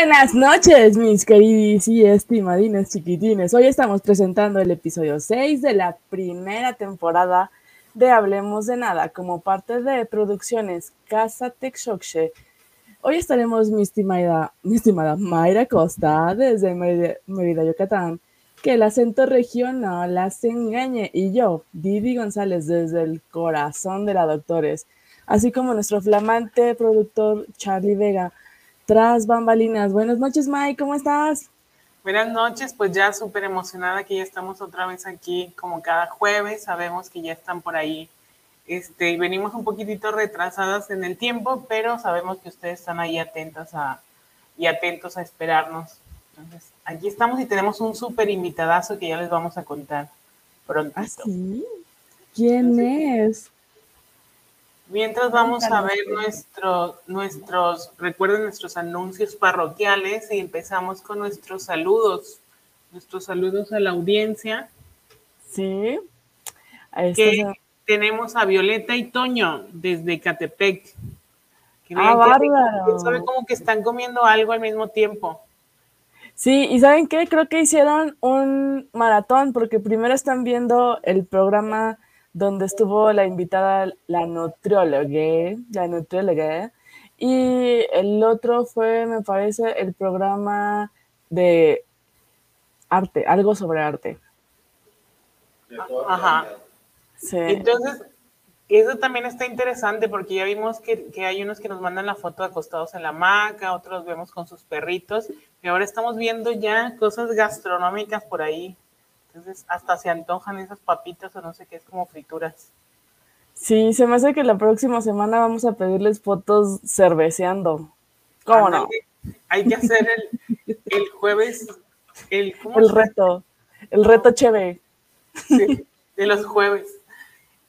Buenas noches, mis queridos y estimadines chiquitines. Hoy estamos presentando el episodio 6 de la primera temporada de Hablemos de Nada como parte de Producciones Casa Texoxe. Hoy estaremos mi estimada, mi estimada Mayra Costa desde Mérida, Yucatán, que el acento regional las engañe, y yo, Didi González, desde el corazón de la Doctores, así como nuestro flamante productor Charlie Vega tras bambalinas. Buenas noches, Mike, ¿cómo estás? Buenas noches, pues ya súper emocionada que ya estamos otra vez aquí como cada jueves, sabemos que ya están por ahí. Este, venimos un poquitito retrasadas en el tiempo, pero sabemos que ustedes están ahí atentas a, y atentos a esperarnos. Entonces, aquí estamos y tenemos un súper invitadazo que ya les vamos a contar pronto. ¿Ah, sí? ¿Quién es? Mientras vamos a ver nuestro, nuestros, recuerden nuestros anuncios parroquiales y empezamos con nuestros saludos, nuestros saludos a la audiencia. Sí. Que tenemos a Violeta y Toño desde Catepec. ah, bárbaro. Sabe como que están comiendo algo al mismo tiempo. Sí, y ¿saben qué? Creo que hicieron un maratón porque primero están viendo el programa donde estuvo la invitada la nutrióloga, la nutrióloga, y el otro fue, me parece, el programa de arte, algo sobre arte. Ajá. Sí. Entonces, eso también está interesante porque ya vimos que, que, hay unos que nos mandan la foto acostados en la hamaca, otros vemos con sus perritos, y ahora estamos viendo ya cosas gastronómicas por ahí. Entonces, hasta se antojan esas papitas o no sé qué, es como frituras. Sí, se me hace que la próxima semana vamos a pedirles fotos cerveceando. ¿Cómo no? Hay que hacer el, el jueves, el, el reto, el reto chévere. Sí, de los jueves.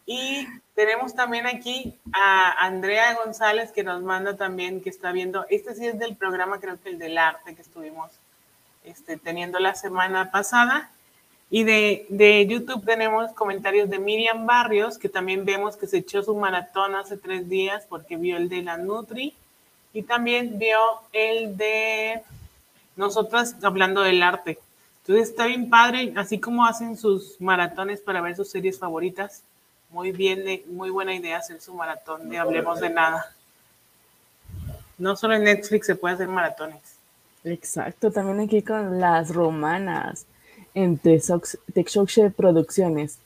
Y tenemos también aquí a Andrea González que nos manda también, que está viendo, este sí es del programa, creo que el del arte que estuvimos este, teniendo la semana pasada. Y de, de, YouTube tenemos comentarios de Miriam Barrios, que también vemos que se echó su maratón hace tres días porque vio el de la Nutri. Y también vio el de nosotras hablando del arte. Entonces está bien padre, así como hacen sus maratones para ver sus series favoritas. Muy bien, muy buena idea hacer su maratón de Hablemos de Nada. No solo en Netflix se puede hacer maratones. Exacto, también aquí con las romanas en Texoxe Producciones.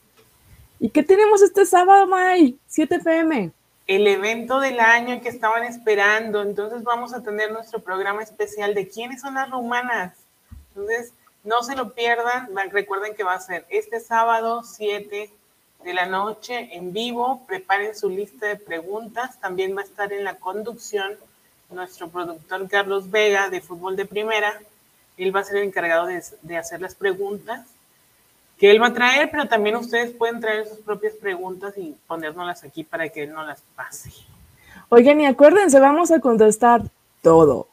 ¿Y qué tenemos este sábado, May? 7 pm. El evento del año que estaban esperando. Entonces vamos a tener nuestro programa especial de quiénes son las rumanas. Entonces, no se lo pierdan. Recuerden que va a ser este sábado 7 de la noche en vivo. Preparen su lista de preguntas. También va a estar en la conducción nuestro productor Carlos Vega de Fútbol de Primera él va a ser el encargado de, hacer las preguntas que él va a traer, pero también ustedes pueden traer sus propias preguntas y ponérnoslas aquí para que él no las pase. Oigan, y acuérdense, vamos a contestar todo,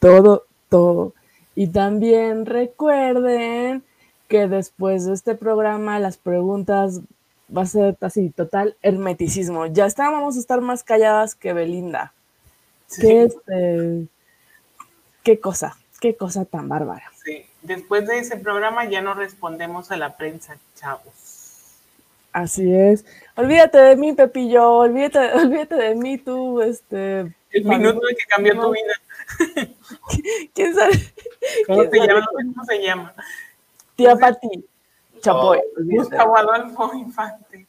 todo, todo. Y también recuerden que después de este programa las preguntas va a ser así, total hermeticismo. Ya está, vamos a estar más calladas que Belinda. ¿Qué, este, qué cosa? Qué cosa tan bárbara. Sí, después de ese programa ya no respondemos a la prensa, chavos. Así es. Olvídate de mí, Pepillo, olvídate, olvídate de mí, tú, este. El minuto de que cambió tu vida. ¿Quién sabe? ¿Cómo te llama? ¿Cómo se llama? Tía Pati. Chapoy. Gustavo Adolfo Infante.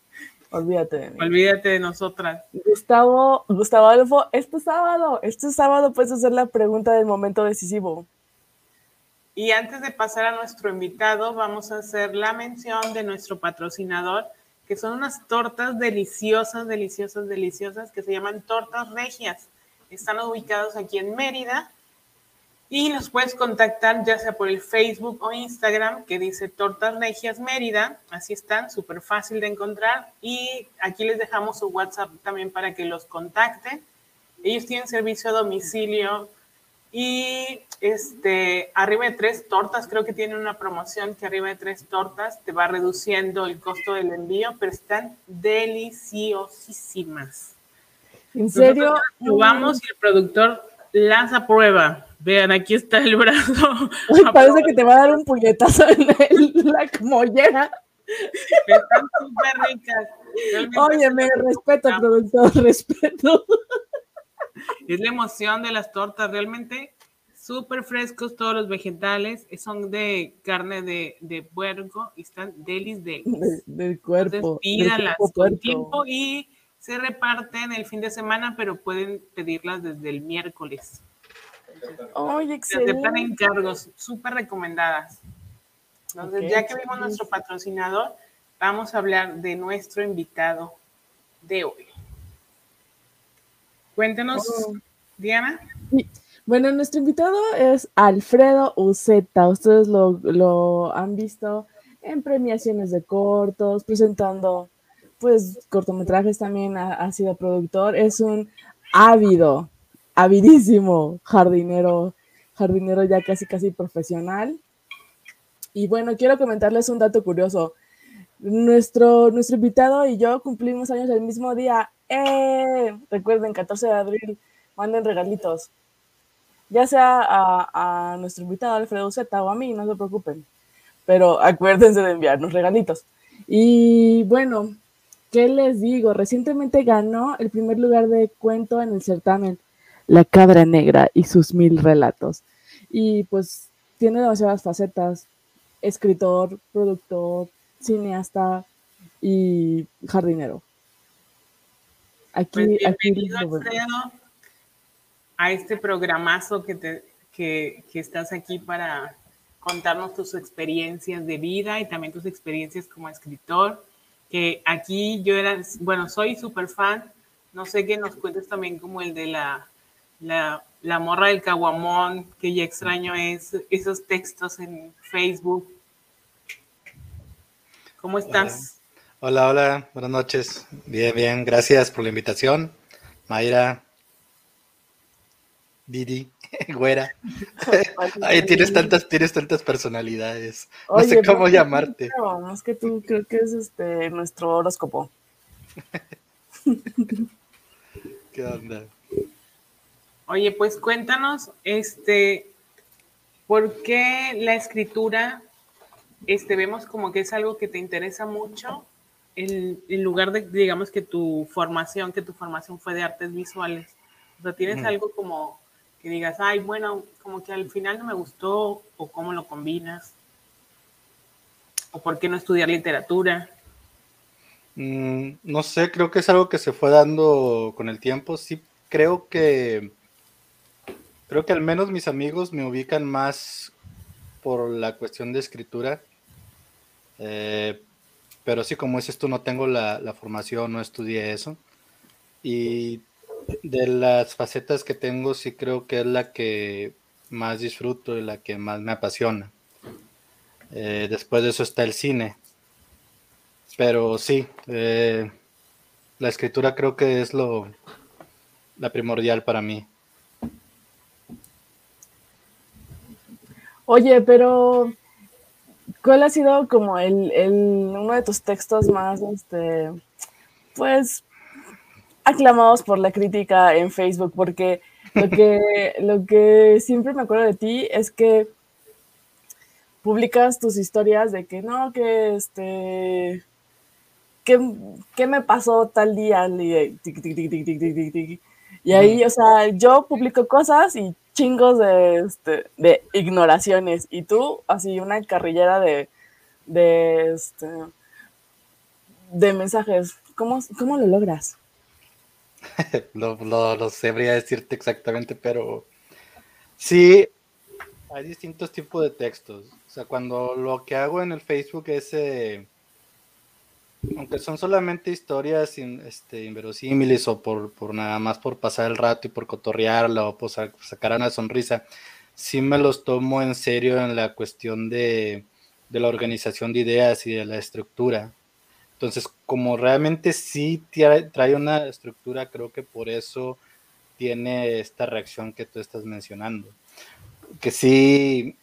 Olvídate de mí. Olvídate de nosotras. Gustavo, Gustavo Adolfo, este sábado, este sábado puedes hacer la pregunta del momento decisivo. Y antes de pasar a nuestro invitado, vamos a hacer la mención de nuestro patrocinador, que son unas tortas deliciosas, deliciosas, deliciosas, que se llaman tortas regias. Están ubicados aquí en Mérida y los puedes contactar ya sea por el Facebook o Instagram que dice Tortas Regias Mérida. Así están, súper fácil de encontrar. Y aquí les dejamos su WhatsApp también para que los contacten. Ellos tienen servicio a domicilio y este, arriba de tres tortas, creo que tienen una promoción que arriba de tres tortas te va reduciendo el costo del envío, pero están deliciosísimas. ¿En serio? Nosotros y el productor las aprueba. Vean, aquí está el brazo. parece que te va a dar un puñetazo en la mollera. Están súper ricas. Oye, me respeto, productor, respeto. Es la emoción de las tortas, realmente súper frescos todos los vegetales, son de carne de, de puerco y están delis de, del cuerpo. pídalas con tiempo y se reparten el fin de semana, pero pueden pedirlas desde el miércoles. Oye, excelente. Se aceptan encargos, súper recomendadas. Entonces, ya que vimos nuestro patrocinador, vamos a hablar de nuestro invitado de hoy. Cuéntenos, oh. Diana. Bueno, nuestro invitado es Alfredo Uceta. Ustedes lo, han visto en premiaciones de cortos, presentando pues cortometrajes también, ha, sido productor. Es un ávido, avidísimo jardinero, jardinero ya casi casi profesional. Y bueno, quiero comentarles un dato curioso. Nuestro, nuestro invitado y yo cumplimos años el mismo día. ¡Eh! Recuerden, 14 de abril, manden regalitos ya sea a, nuestro invitado Alfredo Zeta o a mí, no se preocupen. Pero acuérdense de enviarnos regalitos. Y bueno, ¿qué les digo? Recientemente ganó el primer lugar de cuento en el certamen La Cabra Negra y sus mil relatos. Y pues tiene demasiadas facetas. Escritor, productor, cineasta y jardinero. Aquí, pues aquí a este programazo que, te, que, que estás aquí para contarnos tus experiencias de vida y también tus experiencias como escritor. Que aquí yo era, bueno, soy súper fan. No sé qué nos cuentes también como el de la, la, la morra del caguamón, que ya extraño es, esos textos en Facebook. ¿Cómo estás? Hola. Hola, hola, buenas noches. Bien, bien, gracias por la invitación. Mayra, Didi, güera. Ay, tienes tantas, tienes tantas personalidades. No sé cómo llamarte. No, es que tú creo que es este nuestro horóscopo. ¿Qué onda? Oye, pues cuéntanos, este, ¿por qué la escritura, este, vemos como que es algo que te interesa mucho, en, lugar de, digamos, que tu formación, que tu formación fue de artes visuales? O sea, ¿tienes algo como que digas, ay, bueno, como que al final no me gustó, o cómo lo combinas, o por qué no estudiar literatura. Mm, no sé, creo que es algo que se fue dando con el tiempo. Sí, creo que, creo que al menos mis amigos me ubican más por la cuestión de escritura. Eh, pero sí, como dices tú, no tengo la, la formación, no estudié eso. Y de las facetas que tengo, sí creo que es la que más disfruto y la que más me apasiona. Eh, después de eso está el cine. Pero sí, eh, la escritura creo que es lo la primordial para mí. Oye, pero ¿cuál ha sido como el, el uno de tus textos más, este, pues aclamados por la crítica en Facebook, porque lo que, lo que siempre me acuerdo de ti es que publicas tus historias de que no, que este, ¿qué, me pasó tal día? Y ahí, o sea, yo publico cosas y chingos de, este, de ignoraciones, y tú, así, una carrillera de, de, este, de mensajes. ¿Cómo, ¿Cómo lo logras? lo, lo, lo sabría decirte exactamente, pero sí, hay distintos tipos de textos. O sea, cuando lo que hago en el Facebook es, eh, aunque son solamente historias este, inverosímiles o por, por, nada más por pasar el rato y por cotorrearla o por sacar una sonrisa, sí me los tomo en serio en la cuestión de, de la organización de ideas y de la estructura. Entonces, como realmente sí trae una estructura, creo que por eso tiene esta reacción que tú estás mencionando. Que sí,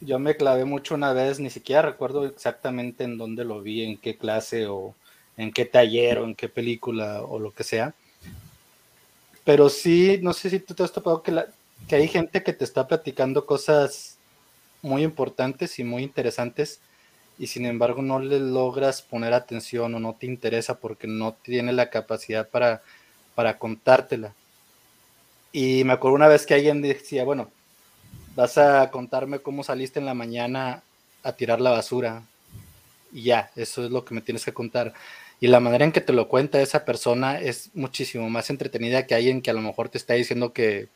yo me clavé mucho una vez, ni siquiera recuerdo exactamente en dónde lo vi, en qué clase o en qué taller o en qué película o lo que sea. Pero sí, no sé si tú te has topado que que hay gente que te está platicando cosas muy importantes y muy interesantes y sin embargo no le logras poner atención o no te interesa porque no tiene la capacidad para, para contártela. Y me acuerdo una vez que alguien decía, bueno, vas a contarme cómo saliste en la mañana a tirar la basura. Y ya, eso es lo que me tienes que contar. Y la manera en que te lo cuenta esa persona es muchísimo más entretenida que alguien que a lo mejor te está diciendo que,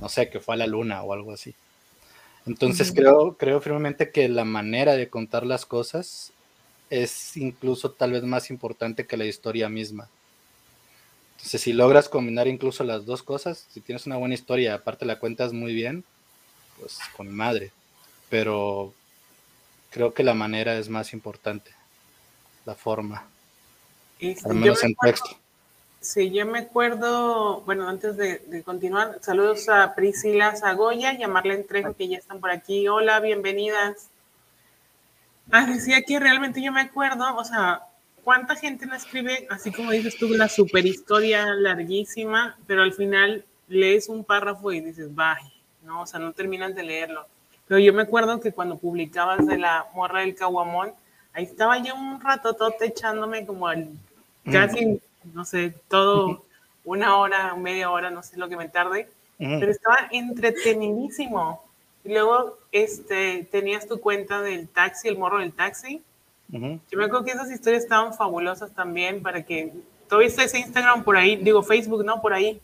no sé, que fue a la luna o algo así. Entonces creo, creo firmemente que la manera de contar las cosas es incluso tal vez más importante que la historia misma. Entonces, si logras combinar incluso las dos cosas, si tienes una buena historia, aparte la cuentas muy bien, pues con madre. Pero creo que la manera es más importante, la forma. al menos en texto. Sí, yo me acuerdo, bueno, antes de, continuar, saludos a Priscila Zagoya y a Marlene Trejo que ya están por aquí. Hola, bienvenidas. Ah, decía que realmente yo me acuerdo, o sea, cuánta gente no escribe, así como dices tú, la super historia larguísima, pero al final lees un párrafo y dices, bye, ¿no? O sea, no terminas de leerlo. Pero yo me acuerdo que cuando publicabas de la morra del caguamón, ahí estaba yo un rato todo echándome como al casi no sé, todo una hora, media hora, no sé lo que me tarde, pero estaba entretenidísimo. Y luego este, tenías tu cuenta del taxi, el morro del taxi. Yo me acuerdo que esas historias estaban fabulosas también para que todavía está ese Instagram por ahí, digo Facebook, ¿no? Por ahí.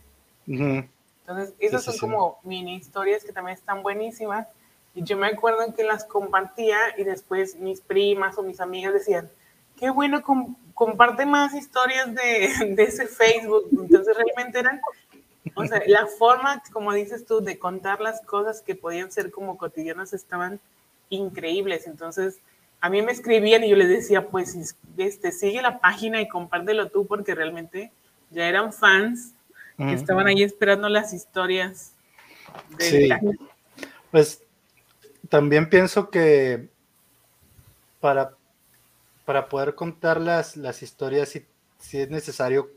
Entonces, esas son como mini historias que también están buenísimas. Y yo me acuerdo que las compartía y después mis primas o mis amigas decían, qué bueno comparte más historias de, de, ese Facebook. Entonces realmente eran, o sea, la forma, como dices tú, de contar las cosas que podían ser como cotidianas estaban increíbles. Entonces, a mí me escribían y yo les decía, pues, este, sigue la página y compártelo tú porque realmente ya eran fans que estaban ahí esperando las historias. sí. Pues también pienso que para para poder contar las, las historias, si, es necesario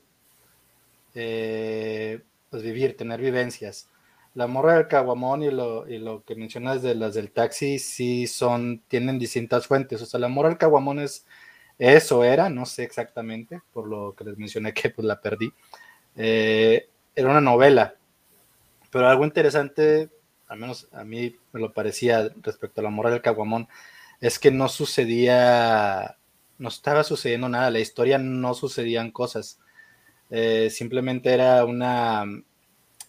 eh, pues vivir, tener vivencias. La morra del caguamón y lo, y lo que mencionas de las del taxi, sí son, tienen distintas fuentes. O sea, la morra del caguamón es eso era, no sé exactamente, por lo que les mencioné que pues la perdí. Eh, era una novela, pero algo interesante, al menos a mí me lo parecía respecto a la morra del caguamón, es que no sucedía no estaba sucediendo nada, la historia no sucedían cosas. Eh, simplemente era una,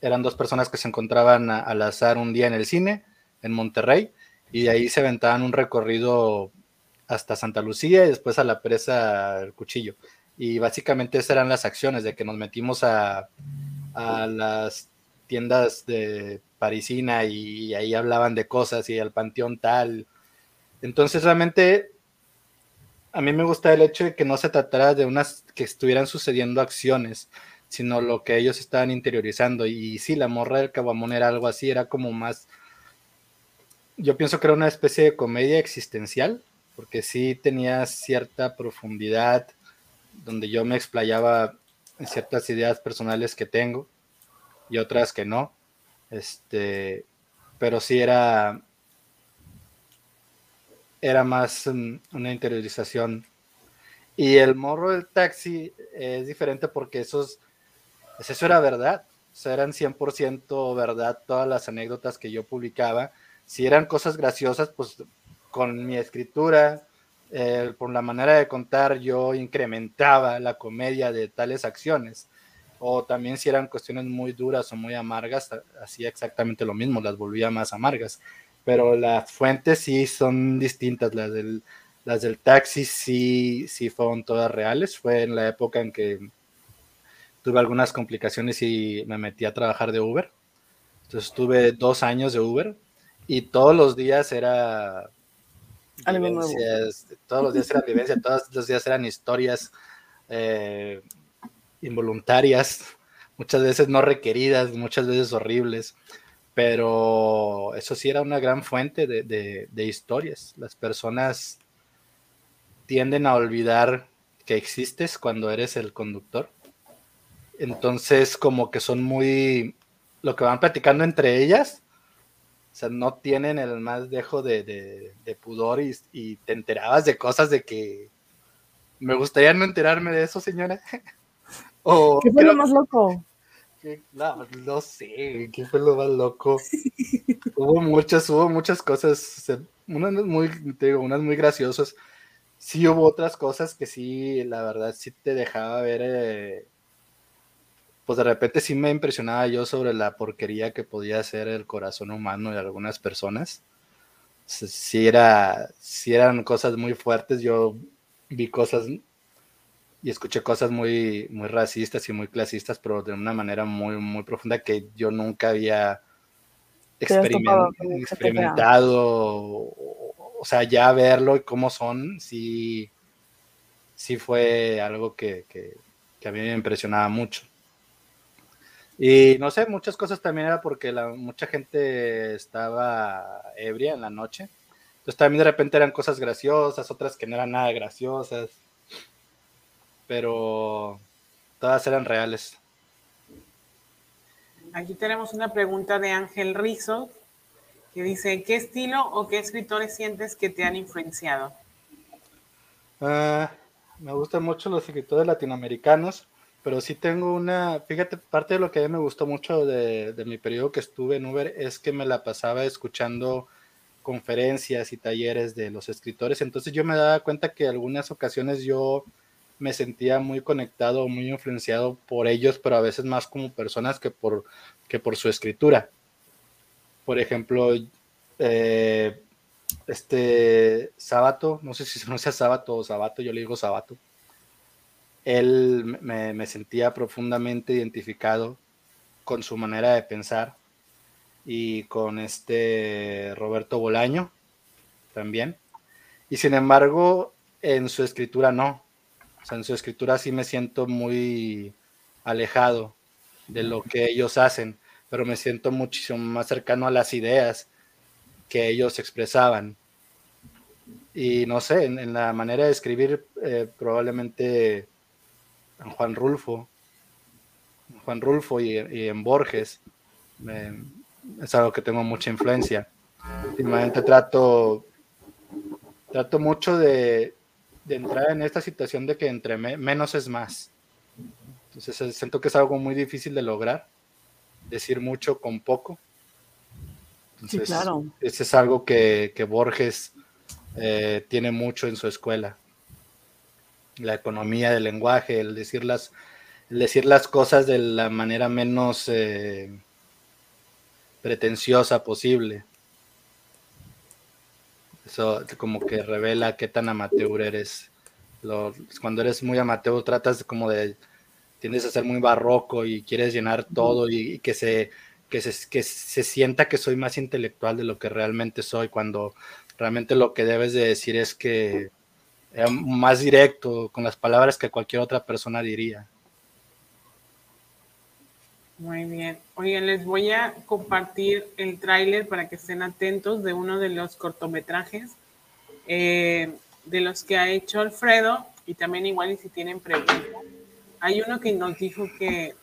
eran dos personas que se encontraban al azar un día en el cine, en Monterrey, y de ahí se aventaban un recorrido hasta Santa Lucía y después a la presa El Cuchillo. Y básicamente esas eran las acciones de que nos metimos a, a las tiendas de parisina y ahí hablaban de cosas y al panteón tal. Entonces realmente a mí me gusta el hecho de que no se tratara de unas que estuvieran sucediendo acciones, sino lo que ellos estaban interiorizando. Y sí, la morra del cabamón era algo así, era como más, yo pienso que era una especie de comedia existencial, porque sí tenía cierta profundidad, donde yo me explayaba ciertas ideas personales que tengo y otras que no. Este, pero sí era era más una interiorización. Y el morro del taxi es diferente porque esos, pues eso era verdad. O sea, eran 100% verdad todas las anécdotas que yo publicaba. Si eran cosas graciosas, pues con mi escritura, eh, por la manera de contar, yo incrementaba la comedia de tales acciones. O también si eran cuestiones muy duras o muy amargas, hacía exactamente lo mismo, las volvía más amargas pero las fuentes sí son distintas. Las del, las del taxi sí, sí fueron todas reales. Fue en la época en que tuve algunas complicaciones y me metí a trabajar de Uber. Entonces tuve dos años de Uber y todos los días era todos los días era vivencia, todos los días eran historias eh, involuntarias, muchas veces no requeridas, muchas veces horribles pero eso sí era una gran fuente de, historias. Las personas tienden a olvidar que existes cuando eres el conductor. Entonces, como que son muy, lo que van platicando entre ellas, o sea, no tienen el más dejo de, pudor y, te enterabas de cosas de que me gustaría no enterarme de eso, señora. ¿Qué fue lo más loco? no, no sé, ¿qué fue lo más loco? hubo muchas, hubo muchas cosas, unas muy, te digo, unas muy graciosas. Sí hubo otras cosas que sí, la verdad, sí te dejaba ver eh, pues de repente sí me impresionaba yo sobre la porquería que podía ser el corazón humano de algunas personas. Si era, si eran cosas muy fuertes, yo vi cosas y escuché cosas muy, muy racistas y muy clasistas, pero de una manera muy, muy profunda que yo nunca había experimentado. O, sea, ya verlo y cómo son, sí, sí fue algo que, que a mí me impresionaba mucho. Y no sé, muchas cosas también era porque la, mucha gente estaba ebria en la noche. Entonces también de repente eran cosas graciosas, otras que no eran nada graciosas. Pero todas eran reales. Aquí tenemos una pregunta de Ángel Rizo que dice, ¿qué estilo o qué escritores sientes que te han influenciado? Ah, me gustan mucho los escritores latinoamericanos pero sí tengo una, fíjate, parte de lo que a mí me gustó mucho de, mi periodo que estuve en Uber es que me la pasaba escuchando conferencias y talleres de los escritores, entonces yo me daba cuenta que algunas ocasiones yo me sentía muy conectado, muy influenciado por ellos, pero a veces más como personas que por, que por su escritura. Por ejemplo, eh, este Sábato, no sé si se pronuncia Sábato o Sabato, yo le digo Sabato él me, sentía profundamente identificado con su manera de pensar y con este Roberto Bolaño también. Y sin embargo, en su escritura no. O sea, en su escritura sí me siento muy alejado de lo que ellos hacen, pero me siento muchísimo más cercano a las ideas que ellos expresaban. Y no sé, en, la manera de escribir eh, probablemente Juan Rulfo, Juan Rulfo y, en Borges, es algo que tengo mucha influencia. Últimamente trato, trato mucho de, entrar en esta situación de que entre menos es más. Entonces siento que es algo muy difícil de lograr, decir mucho con poco. sí, claro. Ese es algo que, Borges eh, tiene mucho en su escuela la economía del lenguaje, el decir las, decir las cosas de la manera menos eh, pretenciosa posible. Eso como que revela qué tan amateur eres. cuando eres muy amateur tratas como de, tiendes a ser muy barroco y quieres llenar todo y, que, se, que, se, que se sienta que soy más intelectual de lo que realmente soy, cuando realmente lo que debes de decir es que más directo, con las palabras que cualquier otra persona diría. Muy bien. Oigan, les voy a compartir el tráiler para que estén atentos de uno de los cortometrajes eh, de los que ha hecho Alfredo y también igual y si tienen preguntas. Hay uno que nos dijo que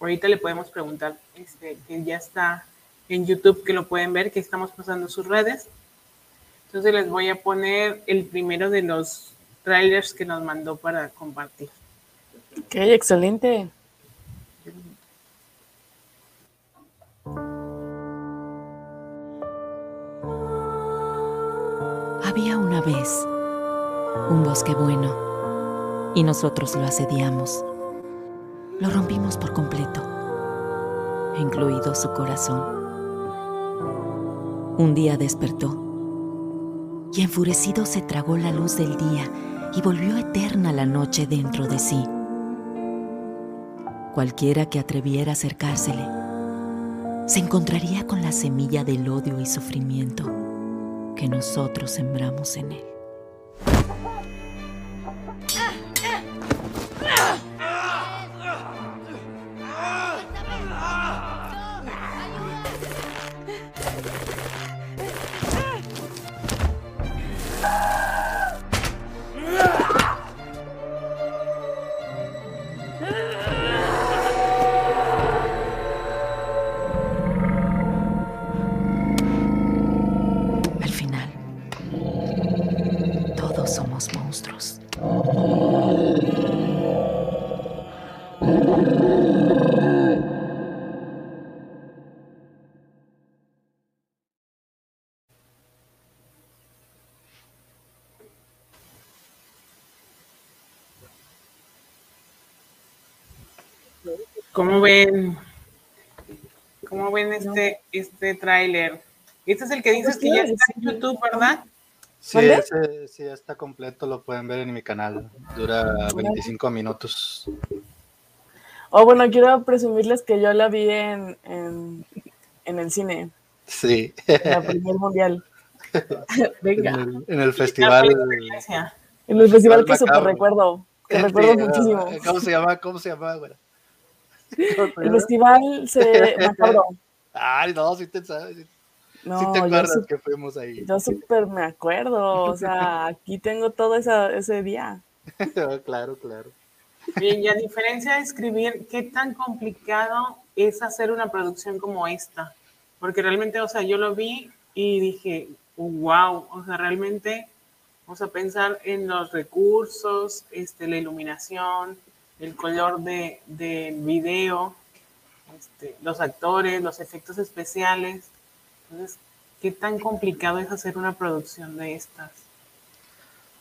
ahorita le podemos preguntar, este, que ya está en YouTube, que lo pueden ver, que estamos pasando sus redes. Entonces les voy a poner el primero de los trailers que nos mandó para compartir. Ok, excelente. Había una vez un bosque bueno y nosotros lo asediamos. Lo rompimos por completo, incluido su corazón. Un día despertó y enfurecido se tragó la luz del día y volvió eterna la noche dentro de sí. Cualquiera que atreviera a acercársele se encontraría con la semilla del odio y sufrimiento que nosotros sembramos en él. ¿Cómo ven? ¿Cómo ven este, este tráiler? Este es el que dices que ya está en YouTube, ¿verdad? Sí, ese, sí, está completo, lo pueden ver en mi canal. Dura 25 minutos. Oh, bueno, quiero presumirles que yo la vi en, en, en el cine. Sí. En la primer mundial. Venga. En el, en el festival. En el festival que super recuerdo. Que recuerdo muchísimo. ¿Cómo se llama? ¿Cómo se llama, güey? El festival se macabro. Ay, no, sí te sabes. No, sí te acuerdas que fuimos ahí. Yo súper me acuerdo, o sea, aquí tengo todo esa, ese día. claro, claro. Bien, y a diferencia de escribir, ¿qué tan complicado es hacer una producción como esta? Porque realmente, o sea, yo lo vi y dije, wow, o sea, realmente, vamos a pensar en los recursos, este, la iluminación, el color de, del video, este, los actores, los efectos especiales. Entonces, ¿qué tan complicado es hacer una producción de estas?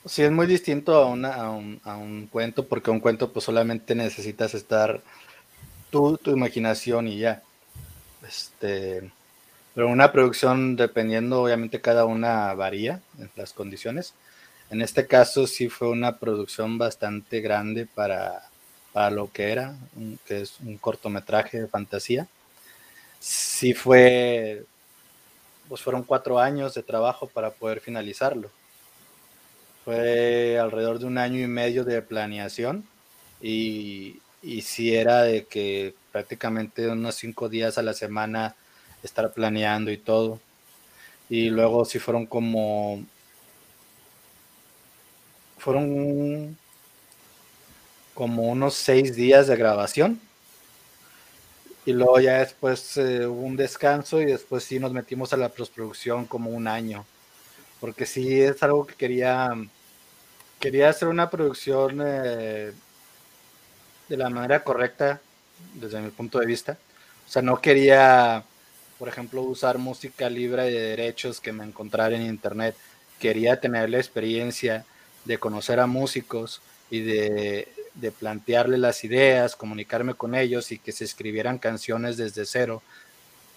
Sí, es muy distinto a, una, a, un, a un cuento, porque un cuento pues solamente necesitas estar tú, tu imaginación y ya. Este, pero una producción, dependiendo, obviamente cada una varía en las condiciones. En este caso sí fue una producción bastante grande para, para lo que era, que es un cortometraje de fantasía. Sí fue, pues fueron cuatro años de trabajo para poder finalizarlo. Fue alrededor de un año y medio de planeación y, y sí era de que prácticamente unos cinco días a la semana estar planeando y todo. Y luego sí fueron como... Fueron como unos seis días de grabación. Y luego ya después eh, hubo un descanso y después sí nos metimos a la postproducción como un año. Porque sí es algo que quería, quería hacer una producción eh, de la manera correcta desde mi punto de vista. O sea, no quería, por ejemplo, usar música libre de derechos que me encontrara en internet. Quería tener la experiencia de conocer a músicos y de de plantearle las ideas, comunicarme con ellos y que se escribieran canciones desde cero,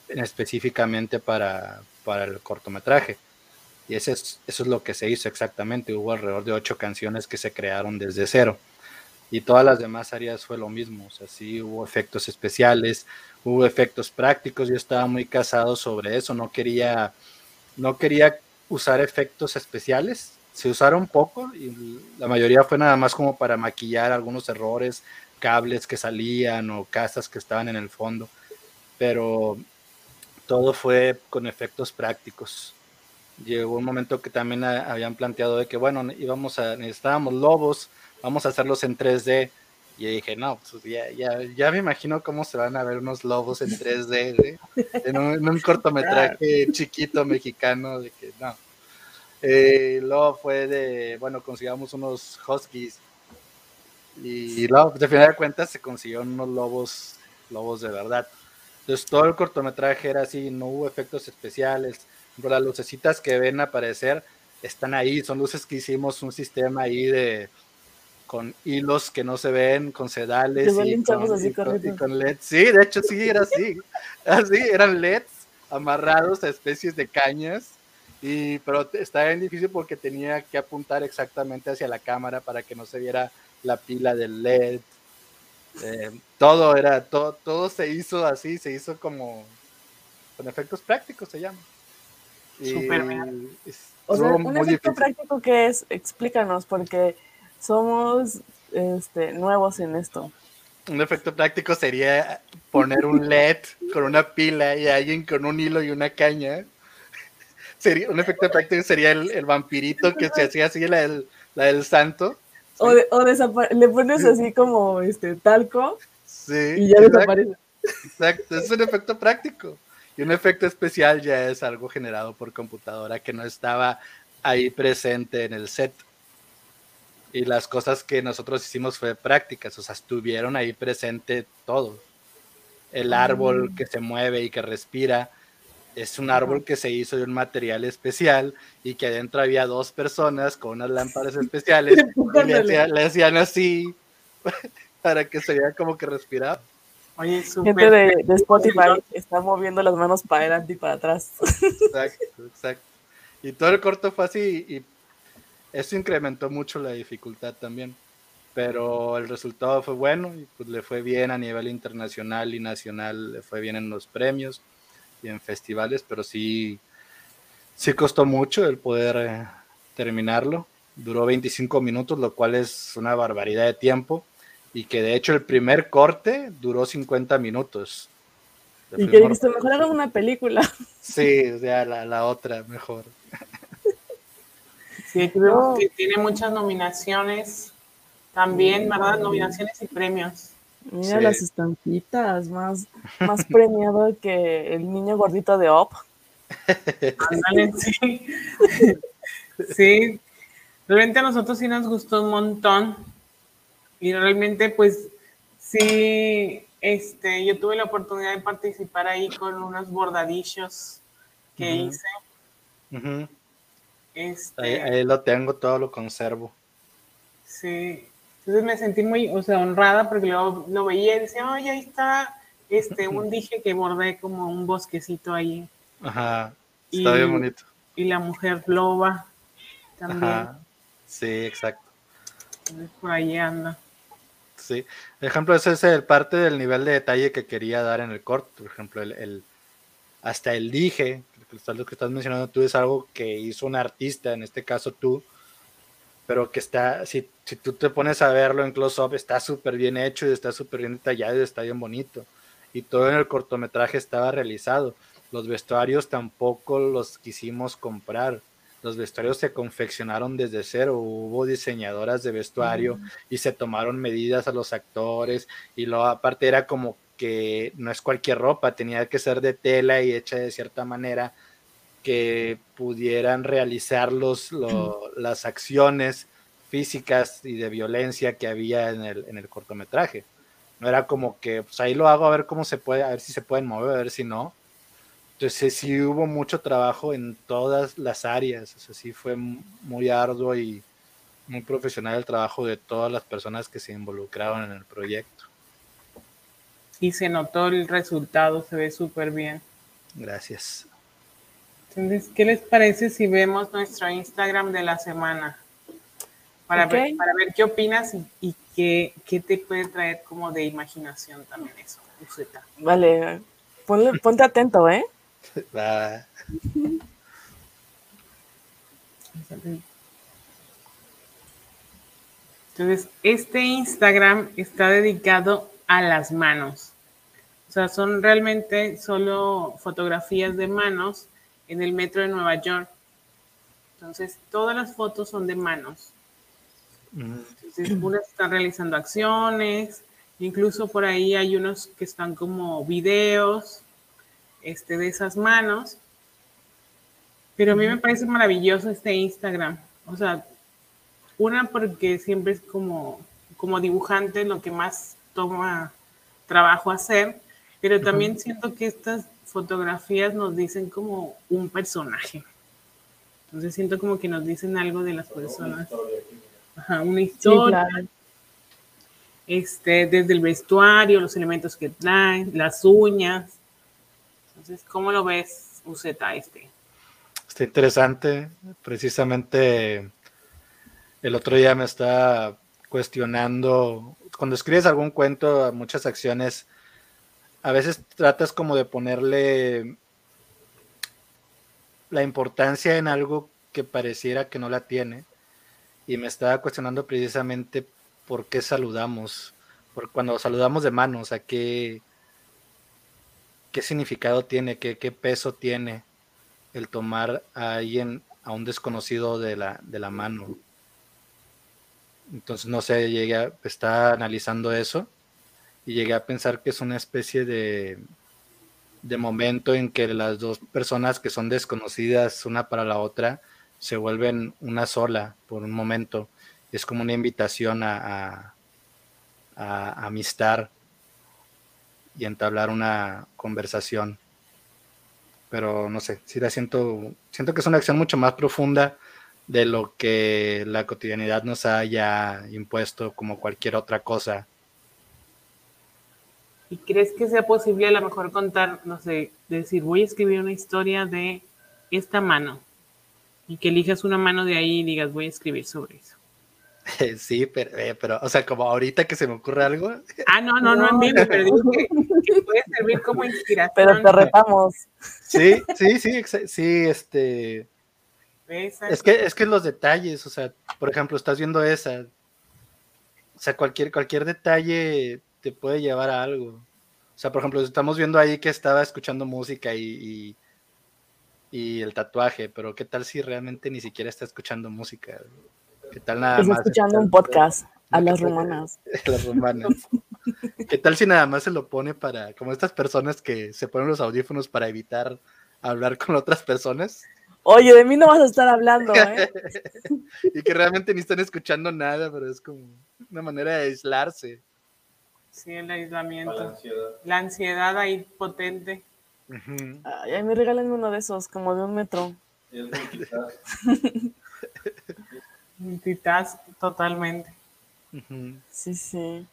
específicamente para, para el cortometraje. Y eso es, eso es lo que se hizo exactamente. Hubo alrededor de ocho canciones que se crearon desde cero. Y todas las demás áreas fue lo mismo. O sea, sí hubo efectos especiales, hubo efectos prácticos. Yo estaba muy casado sobre eso. No quería, no quería usar efectos especiales, se usaron poco y la mayoría fue nada más como para maquillar algunos errores, cables que salían o casas que estaban en el fondo, pero todo fue con efectos prácticos. Llegó un momento que también habían planteado de que, bueno, íbamos a, necesitábamos lobos, vamos a hacerlos en 3D. Y dije, no, pues ya, ya, ya, me imagino cómo se van a ver unos lobos en 3D, en, un, en, un, cortometraje chiquito mexicano, de que no eh, luego fue de, bueno, consigamos unos huskies. Y, luego, de final de cuentas, se consiguieron unos lobos, lobos de verdad. Entonces, todo el cortometraje era así, no hubo efectos especiales. Las lucecitas que ven aparecer están ahí, son luces que hicimos un sistema ahí de con hilos que no se ven, con sedales y con, y, con, y con, LEDs. Sí, de hecho sí, era así. Así, eran LEDs amarrados a especies de cañas y, pero estaba bien difícil porque tenía que apuntar exactamente hacia la cámara para que no se viera la pila del LED. Eh, todo era, todo, todo se hizo así, se hizo como con efectos prácticos se llama. Súper bien. O sea, un efecto práctico que es, explícanos, porque somos este, nuevos en esto. Un efecto práctico sería poner un LED con una pila y alguien con un hilo y una caña sería, un efecto práctico sería el, el, vampirito que se hacía así, la del, la del santo. O, de, o le pones así como este talco sí, y ya exacto, desaparece. Exacto, es un efecto práctico. Y un efecto especial ya es algo generado por computadora que no estaba ahí presente en el set. Y las cosas que nosotros hicimos fue prácticas, o sea, estuvieron ahí presente todo. El árbol que se mueve y que respira, es un árbol que se hizo de un material especial y que adentro había dos personas con unas lámparas especiales y le, hacían así para que se vea como que respiraba. Oye, Gente de, Spotify está moviendo las manos para adelante y para atrás. Exacto, exacto. Y todo el corto fue así y eso incrementó mucho la dificultad también. Pero el resultado fue bueno y pues le fue bien a nivel internacional y nacional, le fue bien en los premios y en festivales, pero sí, sí costó mucho el poder eh, terminarlo. Duró 25 minutos, lo cual es una barbaridad de tiempo. Y que de hecho el primer corte duró 50 minutos. Y que dijiste, mejor hagan una película. Sí, o sea, la, la otra, mejor. Sí, creo que tiene muchas nominaciones también, ¿verdad? Nominaciones y premios. Mira las estampitas, más, más premiado que el niño gordito de Op. sí. sí. Realmente a nosotros sí nos gustó un montón. Y realmente, pues, sí, este, yo tuve la oportunidad de participar ahí con unos bordadillos que hice. Este, ahí, lo tengo, todo lo conservo. Sí, entonces me sentí muy, o sea, honrada porque lo, lo veía y decía, ay, ahí está este, un dije que bordé como un bosquecito ahí. Ajá, está bien bonito. Y la mujer loba también. Ajá. Sí, exacto. por ahí anda. Sí, por ejemplo, ese es el parte del nivel de detalle que quería dar en el corto. Por ejemplo, el, el hasta el dije, lo que estás mencionando tú es algo que hizo un artista, en este caso tú, pero que está, si, si tú te pones a verlo en close-up, está súper bien hecho y está súper bien detallado y está bien bonito. Y todo en el cortometraje estaba realizado. Los vestuarios tampoco los quisimos comprar. Los vestuarios se confeccionaron desde cero. Hubo diseñadoras de vestuario y se tomaron medidas a los actores. Y luego, aparte, era como que no es cualquier ropa, tenía que ser de tela y hecha de cierta manera que pudieran realizar los, las acciones físicas y de violencia que había en el, en el cortometraje. No era como que, pues ahí lo hago a ver cómo se puede, a ver si se pueden mover, a ver si no. Entonces sí hubo mucho trabajo en todas las áreas, o sea, sí fue muy arduo y muy profesional el trabajo de todas las personas que se involucraron en el proyecto y se notó el resultado, se ve súper bien. Gracias. Entonces, ¿qué les parece si vemos nuestro Instagram de la semana? Para, ver, para ver qué opinas y, qué, qué, te puede traer como de imaginación también eso, Vale, ponte atento, ¿eh? Va. Entonces, este Instagram está dedicado a las manos. O sea, son realmente solo fotografías de manos en el metro de Nueva York. Entonces, todas las fotos son de manos. Entonces, unas están realizando acciones, incluso por ahí hay unos que están como videos este, de esas manos. Pero a mí me parece maravilloso este Instagram. O sea, una porque siempre es como, como dibujante lo que más toma trabajo hacer, pero también siento que estas fotografías nos dicen como un personaje. Entonces siento como que nos dicen algo de las personas. Ajá, una historia. Este, desde el vestuario, los elementos que traen, las uñas. Entonces, ¿cómo lo ves, Uceta, este? Está interesante. Precisamente el otro día me está cuestionando cuando escribes algún cuento, muchas acciones, a veces tratas como de ponerle la importancia en algo que pareciera que no la tiene. Y me estaba cuestionando precisamente por qué saludamos, por cuando saludamos de mano, o sea, qué, qué significado tiene, qué, qué peso tiene el tomar a alguien, a un desconocido de la, de la mano. Entonces, no sé, llegué está analizando eso y llegué a pensar que es una especie de, de momento en que las dos personas que son desconocidas una para la otra se vuelven una sola por un momento es como una invitación a, a, amistar y entablar una conversación. Pero no sé, sí la siento, siento que es una acción mucho más profunda de lo que la cotidianidad nos haya impuesto como cualquier otra cosa. ¿Y crees que sea posible a lo mejor contar, no sé, decir, voy a escribir una historia de esta mano y que elijas una mano de ahí y digas, voy a escribir sobre eso? Sí, pero, eh, pero, o sea, como ahorita que se me ocurre algo. Ah, no, no, no, en vivo, pero digo que, puede servir como inspiración. Pero te retamos. Sí, sí, sí, sí, este. Es que, es que los detalles, o sea, por ejemplo, estás viendo esa. O sea, cualquier, cualquier detalle te puede llevar a algo. O sea, por ejemplo, estamos viendo ahí que estaba escuchando música y, y, el tatuaje, pero ¿qué tal si realmente ni siquiera está escuchando música? ¿Qué tal nada está escuchando un podcast a las romanas. las romanas. ¿Qué tal si nada más se lo pone para, como estas personas que se ponen los audífonos para evitar hablar con otras personas? Oye, de mí no vas a estar hablando, ¿eh? y que realmente ni están escuchando nada, pero es como una manera de aislarse. Sí, el aislamiento. La ansiedad, ahí potente. Ay, me regalan uno de esos, como de un metro. Multitask totalmente. Sí, sí.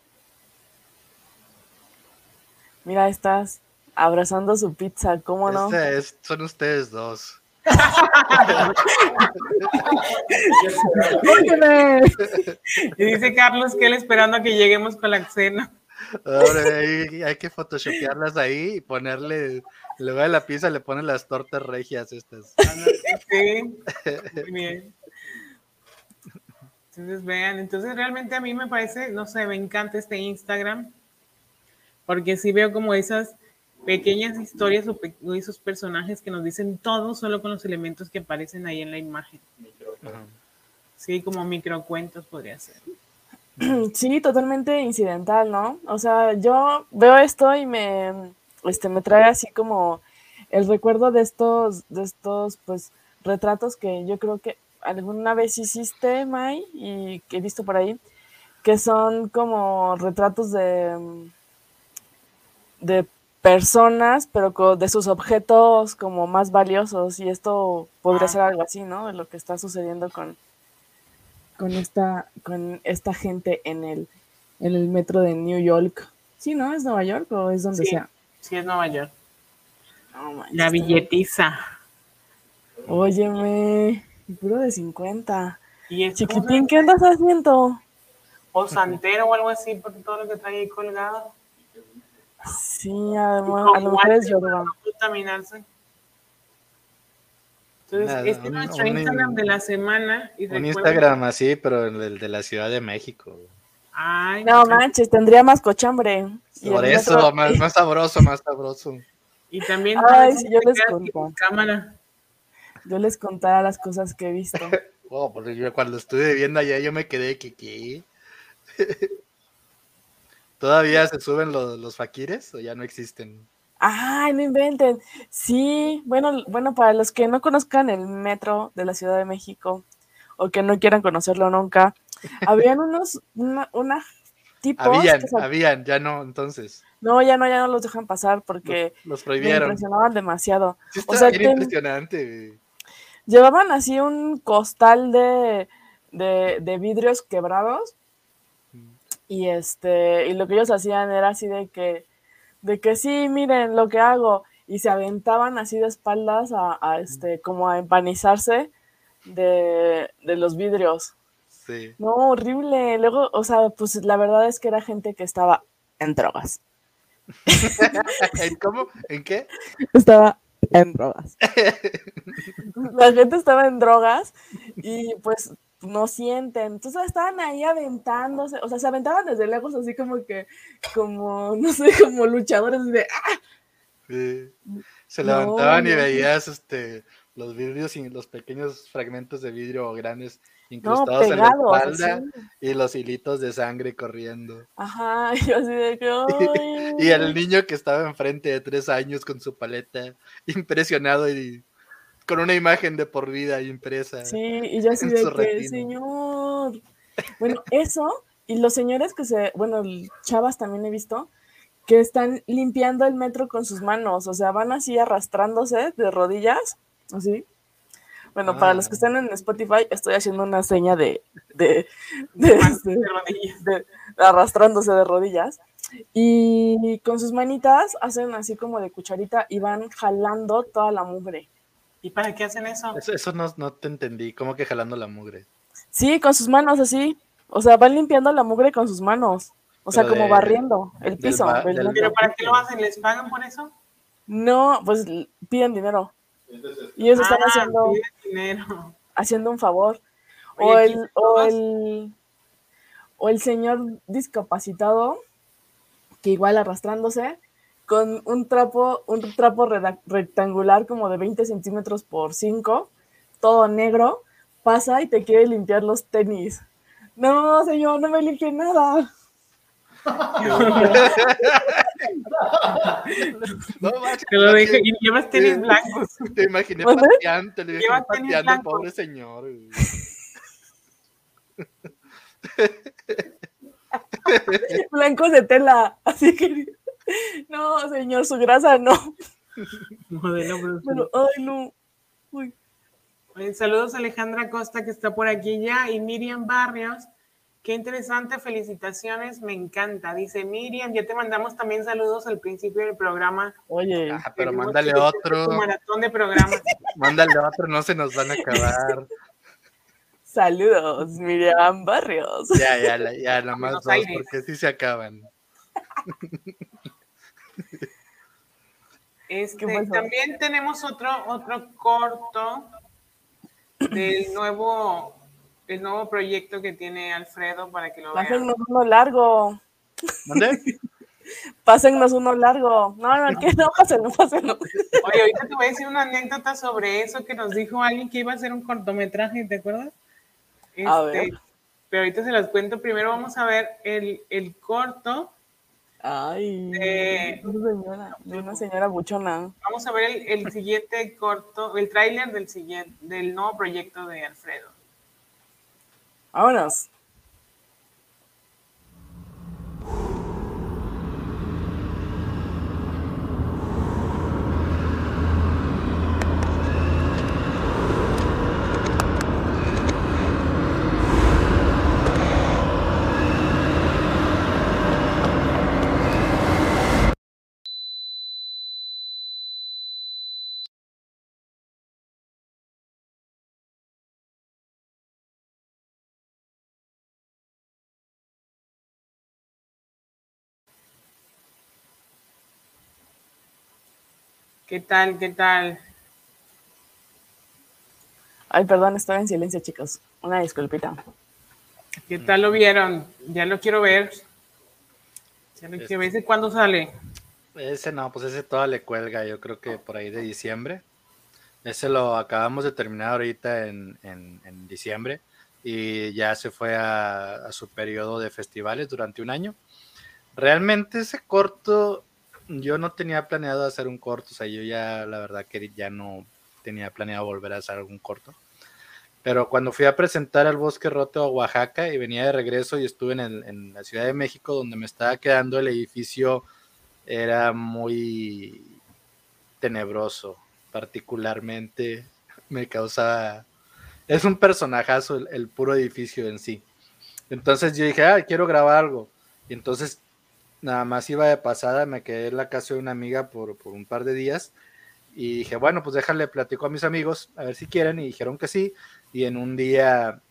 Mira, estás abrazando su pizza, ¿cómo no? son ustedes dos. y dice Carlos que él esperando a que lleguemos con la cena. Ahora, hay, que photoshopearlas ahí y ponerle, luego de la pizza le ponen las tortas regias estas. Sí, muy bien. Entonces vean, entonces realmente a mí me parece, no sé, me encanta este Instagram, porque sí veo como esas pequeñas historias o, esos personajes que nos dicen todo solo con los elementos que aparecen ahí en la imagen. Sí, como microcuentos podría ser. Sí, totalmente incidental, ¿no? O sea, yo veo esto y me, este, me trae así como el recuerdo de estos, de estos, pues, retratos que yo creo que alguna vez hiciste, Mai, y que he visto por ahí, que son como retratos de, de personas, pero de sus objetos como más valiosos, y esto podría ah. ser algo así, ¿no? De lo que está sucediendo con, con esta, con esta gente en el, en el metro de New York. Sí, ¿no? ¿Es Nueva York o es donde sea? Sí, es Nueva York. La billetiza. Óyeme, puro de 50. ¿Y Chiquitín, ¿qué andas haciendo? O santero o algo así, por todo lo que trae ahí colgado. Sí, además, a lo mejor es Yoruba. Contaminarse. Entonces, este es nuestro Instagram de la semana. Y un Instagram así, pero el de la Ciudad de México. Ay, no manches, tendría más cochambre. Por eso, más, más, sabroso, más sabroso. Y también Ay, si yo les conto. cámara. Yo les contara las cosas que he visto. oh, porque yo cuando estuve viendo allá yo me quedé que ¿qué? ¿Todavía se suben los, los faquires o ya no existen? Ay, no inventen. Sí, bueno, bueno, para los que no conozcan el metro de la Ciudad de México o que no quieran conocerlo nunca, habían unos, una, tipos. Habían, habían, ya no, entonces. No, ya no, ya no los dejan pasar porque los, prohibieron. Me impresionaban demasiado. o sea, impresionante. Llevaban así un costal de, de, de vidrios quebrados y este, y lo que ellos hacían era así de que, de que sí, miren lo que hago, y se aventaban así de espaldas a, este, como a empanizarse de, los vidrios. Sí. No, horrible. Luego, o sea, pues la verdad es que era gente que estaba en drogas. ¿En cómo? ¿En qué? Estaba en drogas. la gente estaba en drogas y pues no sienten. Entonces estaban ahí aventándose, o sea, se aventaban desde lejos así como que, como, no sé, como luchadores de ¡ah! Se levantaban y veías este los vidrios y los pequeños fragmentos de vidrio grandes incrustados en la espalda y los hilitos de sangre corriendo. Ajá, y así de que. y el niño que estaba enfrente de tres años con su paleta, impresionado y con una imagen de por vida impresa. Sí, y yo así de que, señor. Bueno, eso, y los señores que se, bueno, chavas también he visto, que están limpiando el metro con sus manos, o sea, van así arrastrándose de rodillas, así. Bueno, para los que Ah. están en Spotify, estoy haciendo una seña de, de, de, este, De rodillas. de- arrastrándose de rodillas. Y con sus manitas hacen así como de cucharita y van jalando toda la mugre. ¿Y para qué hacen eso? Eso, eso no, no te entendí, como que jalando la mugre. Sí, con sus manos así. O sea, van limpiando la mugre con sus manos. O sea, Pero como de- barriendo el piso. ba- el del- metro. ¿Pero para qué lo hacen? ¿Les pagan por eso? No, pues piden dinero. Y ellos están Ah, haciendo, piden dinero. haciendo un favor. O Oye, el, o el, o el señor discapacitado, que igual arrastrándose, con un trapo, un trapo rectangular como de 20 centímetros por 5, todo negro, pasa y te quiere limpiar los tenis. No, señor, no me limpie nada. No, Te lo dije, imaginé- y llevas tenis blancos. Te imaginé pateando, te lo tenis pateando al pobre señor. Blancos de tela. Así que. No, señor, su grasa no. Modelo. Pero, ay, no. Uy. Oye, Saludos a Alejandra Costa que está por aquí ya y Miriam Barrios. Qué interesante, felicitaciones, me encanta. Dice Miriam, ya te mandamos también saludos al principio del programa. Oye, Ah, pero mándale otro, un maratón de programas. mándale otro, no se nos van a acabar. saludos, Miriam Barrios. Ya, ya, ya, nada más dos, Aires. porque sí se acaban. Este, también tenemos otro, otro corto del nuevo, el nuevo proyecto que tiene Alfredo para que lo vean. Pásennos uno largo. ¿Dónde? Pásennos uno largo. No, no, que no, pásenlo, pásenlo. Oye, ahorita te voy a decir una anécdota sobre eso que nos dijo alguien que iba a hacer un cortometraje, ¿te acuerdas? A Este, ver. Pero ahorita se las cuento. Primero vamos a ver el, el corto. Ay, Eh, una señora, de una señora buchona. Vamos a ver el, el siguiente corto, el tráiler del siguiente, del nuevo proyecto de Alfredo. Vámonos. ¿Qué tal? ¿Qué tal? Ay, perdón, estaba en silencio, chicos. Una disculpita. ¿Qué tal lo vieron? Ya lo quiero ver. Ya lo Este- quiero ver. ¿Ese cuándo sale? Ese no, pues ese toda le cuelga, yo creo que por ahí de diciembre. Ese lo acabamos de terminar ahorita en, en- en diciembre y ya se fue a, a su periodo de festivales durante un año. Realmente ese corto, yo no tenía planeado hacer un corto, o sea, yo ya la verdad que ya no tenía planeado volver a hacer algún corto. Pero cuando fui a presentar al Bosque Roto a Oaxaca y venía de regreso y estuve en, la Ciudad de México donde me estaba quedando el edificio era muy tenebroso, particularmente me causaba... Es un personajazo el, el puro edificio en sí. Entonces yo dije, ah, quiero grabar algo. Y entonces nada más iba de pasada, me quedé en la casa de una amiga por, por un par de días y dije, bueno, pues déjale, platico a mis amigos, a ver si quieren, y dijeron que sí. Y en un día,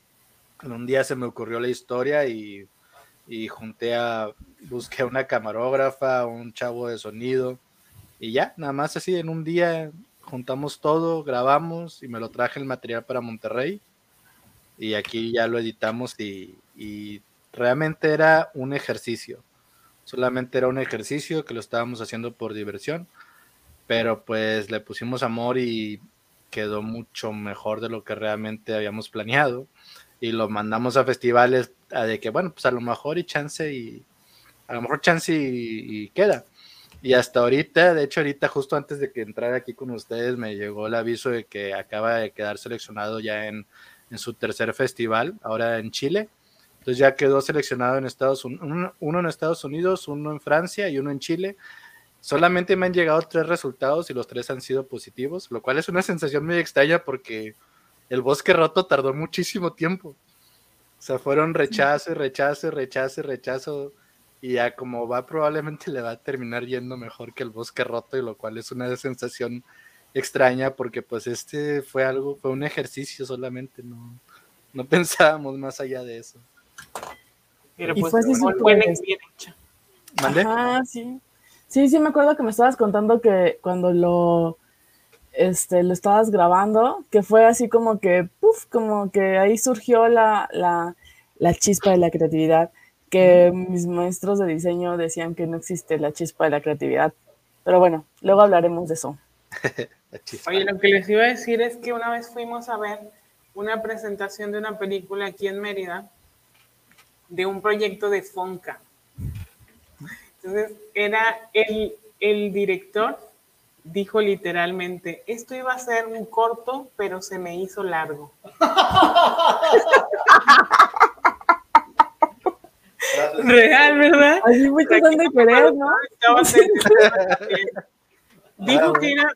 en un día se me ocurrió la historia y, y junté a, busqué a una camarógrafa, un chavo de sonido, y ya, nada más así, en un día juntamos todo, grabamos y me lo traje el material para Monterrey. Y aquí ya lo editamos y, y realmente era un ejercicio. Solamente era un ejercicio que lo estábamos haciendo por diversión, pero pues le pusimos amor y quedó mucho mejor de lo que realmente habíamos planeado. Y lo mandamos a festivales a de que, bueno, pues a lo mejor y chance y a lo mejor chance y, queda. Y hasta ahorita, de hecho ahorita justo antes de que entrara aquí con ustedes me llegó el aviso de que acaba de quedar seleccionado ya en, en su tercer festival, ahora en Chile. Entonces ya quedó seleccionado en Estados Unidos, uno en Estados Unidos, uno en Francia y uno en Chile. Solamente me han llegado tres resultados y los tres han sido positivos, lo cual es una sensación muy extraña porque el bosque roto tardó muchísimo tiempo. O sea, fueron rechazo, rechazo, rechazo, rechazo. Y ya como va, probablemente le va a terminar yendo mejor que el bosque roto, y lo cual es una sensación extraña porque pues este fue algo, fue un ejercicio solamente, no, no pensábamos más allá de eso. Pero pues fue así buena bien hecha. Ah, sí. Sí, sí, me acuerdo que me estabas contando que cuando lo, este, lo estabas grabando, que fue así como que, puff, como que ahí surgió la, la, la chispa de la creatividad, que mis maestros de diseño decían que no existe la chispa de la creatividad. Pero bueno, luego hablaremos de eso. Oye, lo que les iba a decir es que una vez fuimos a ver una presentación de una película aquí en Mérida de un proyecto de Fonca. Entonces, era el, el director, dijo literalmente, esto iba a ser un corto, pero se me hizo largo. Real, ¿verdad? Así muchos han de querer, ¿no? Dijo que era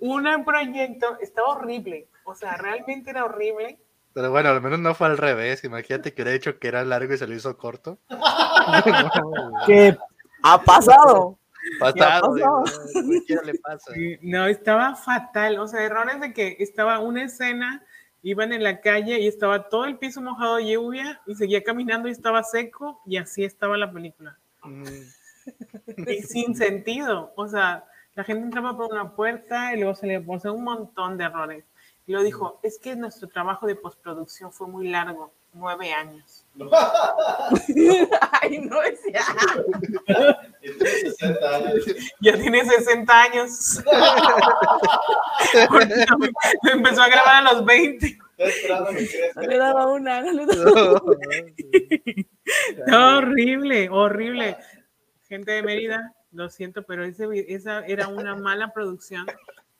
un proyecto, estaba horrible, o sea, realmente era horrible. Pero bueno, al menos no fue al revés. Imagínate que hubiera dicho que era largo y se lo hizo corto. ¿Qué ha pasado? Pasado, le pasa. No, estaba fatal. O sea, errores de que estaba una escena, iban en la calle y estaba todo el piso mojado de lluvia y seguía caminando y estaba seco y así estaba la película. Mm. Y sin sentido. O sea, la gente entraba por una puerta y luego se le puso un montón de errores. Y lo dijo, es que nuestro trabajo de postproducción fue muy largo, nueve años. Ay, no decía. Ya tiene 60 años. lo empezó a grabar a los 20. No le daba una, no le daba una. horrible, horrible. Gente de Mérida, lo siento, pero ese, esa era una mala producción.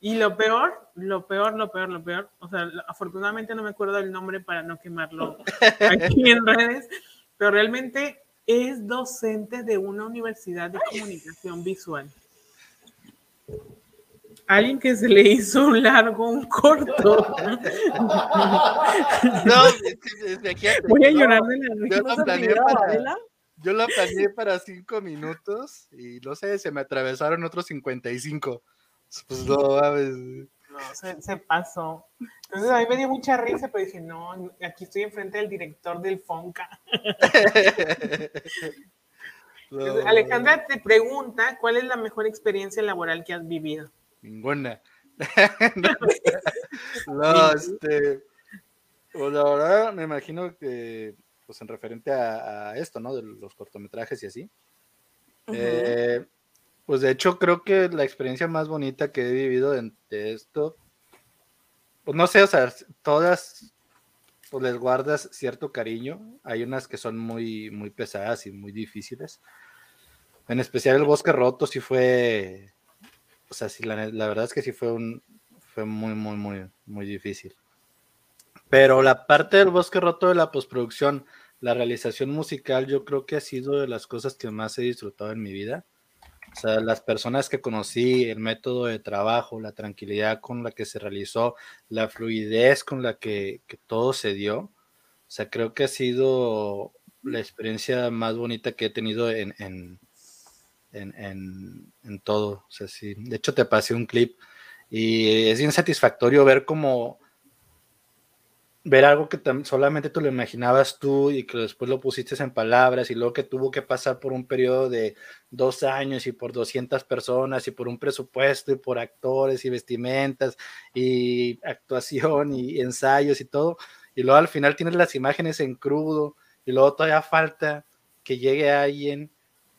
Y lo peor, lo peor, lo peor, lo peor, o sea, afortunadamente no me acuerdo el nombre para no quemarlo aquí en redes, pero realmente es docente de una universidad de comunicación visual. Alguien que se le hizo un largo, un corto. No, Voy a llorar de la risa. Yo lo planeé para cinco minutos y no sé, se me atravesaron otros 55. Pues no, No, se, pasó. Entonces a mí me dio mucha risa, pero dije, no, aquí estoy enfrente del director del Fonca. Alejandra te pregunta, ¿cuál es la mejor experiencia laboral que has vivido? Ninguna. no, este, pues la verdad me imagino que pues en referente a, esto, ¿no? De los cortometrajes y así. Eh, pues de hecho creo que la experiencia más bonita que he vivido de, esto, pues no sé, o sea, todas pues les guardas cierto cariño. Hay unas que son muy, muy pesadas y muy difíciles. En especial el bosque roto sí fue, o sea, sí, la, la verdad es que sí fue un, fue muy, muy, muy, muy difícil. Pero la parte del bosque roto de la postproducción, la realización musical yo creo que ha sido de las cosas que más he disfrutado en mi vida. O sea, las personas que conocí, el método de trabajo, la tranquilidad con la que se realizó, la fluidez con la que, todo se dio. O sea, creo que ha sido la experiencia más bonita que he tenido en, en, en todo. O sea, sí. De hecho, te pasé un clip y es bien satisfactorio ver cómo ver algo que solamente tú lo imaginabas tú y que después lo pusiste en palabras y luego que tuvo que pasar por un periodo de dos años y por 200 personas y por un presupuesto y por actores y vestimentas y actuación y ensayos y todo. Y luego al final tienes las imágenes en crudo y luego todavía falta que llegue alguien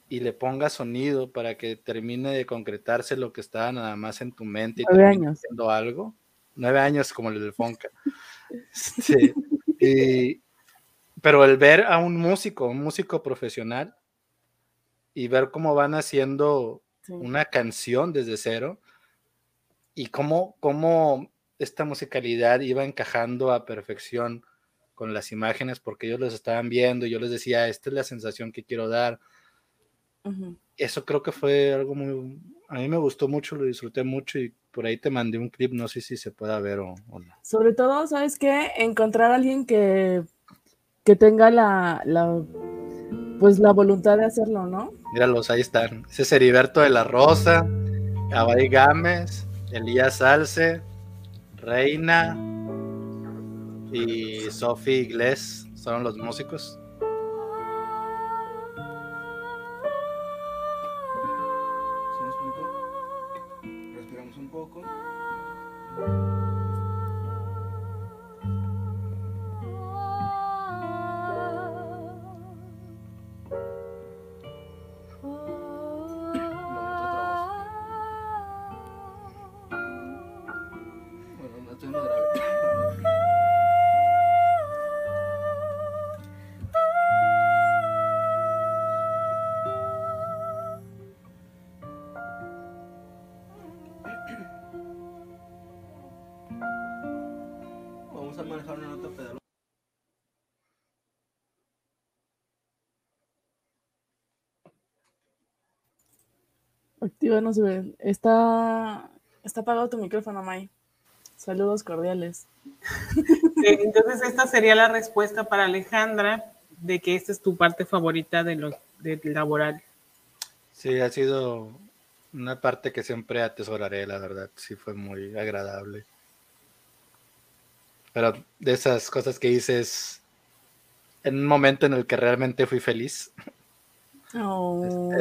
y le ponga sonido para que termine de concretarse lo que estaba nada más en tu mente y Nueve años. haciendo algo. Nueve años como el del Fonca. Sí. pero el ver a un músico, un músico profesional, y ver cómo van haciendo una canción desde cero, y cómo, cómo esta musicalidad iba encajando a perfección con las imágenes porque ellos los estaban viendo y yo les decía, esta es la sensación que quiero dar. Eso creo que fue algo muy, a mí me gustó mucho, lo disfruté mucho y por ahí te mandé un clip, no sé si se pueda ver o, no. Sobre todo, ¿sabes qué? Encontrar a alguien que, que tenga la, la, pues la voluntad de hacerlo, ¿no? Míralos, ahí están. Ese es Heriberto de la Rosa, Abay Gámez, Elías Salce, Reina y Sophie Iglesias son los músicos. No se ve. Está, está apagado tu micrófono, May. Saludos cordiales. Entonces, esta sería la respuesta para Alejandra de que esta es tu parte favorita de lo de laboral. Sí, ha sido una parte que siempre atesoraré, la verdad. Sí, fue muy agradable. Pero de esas cosas que dices en un momento en el que realmente fui feliz. Oh,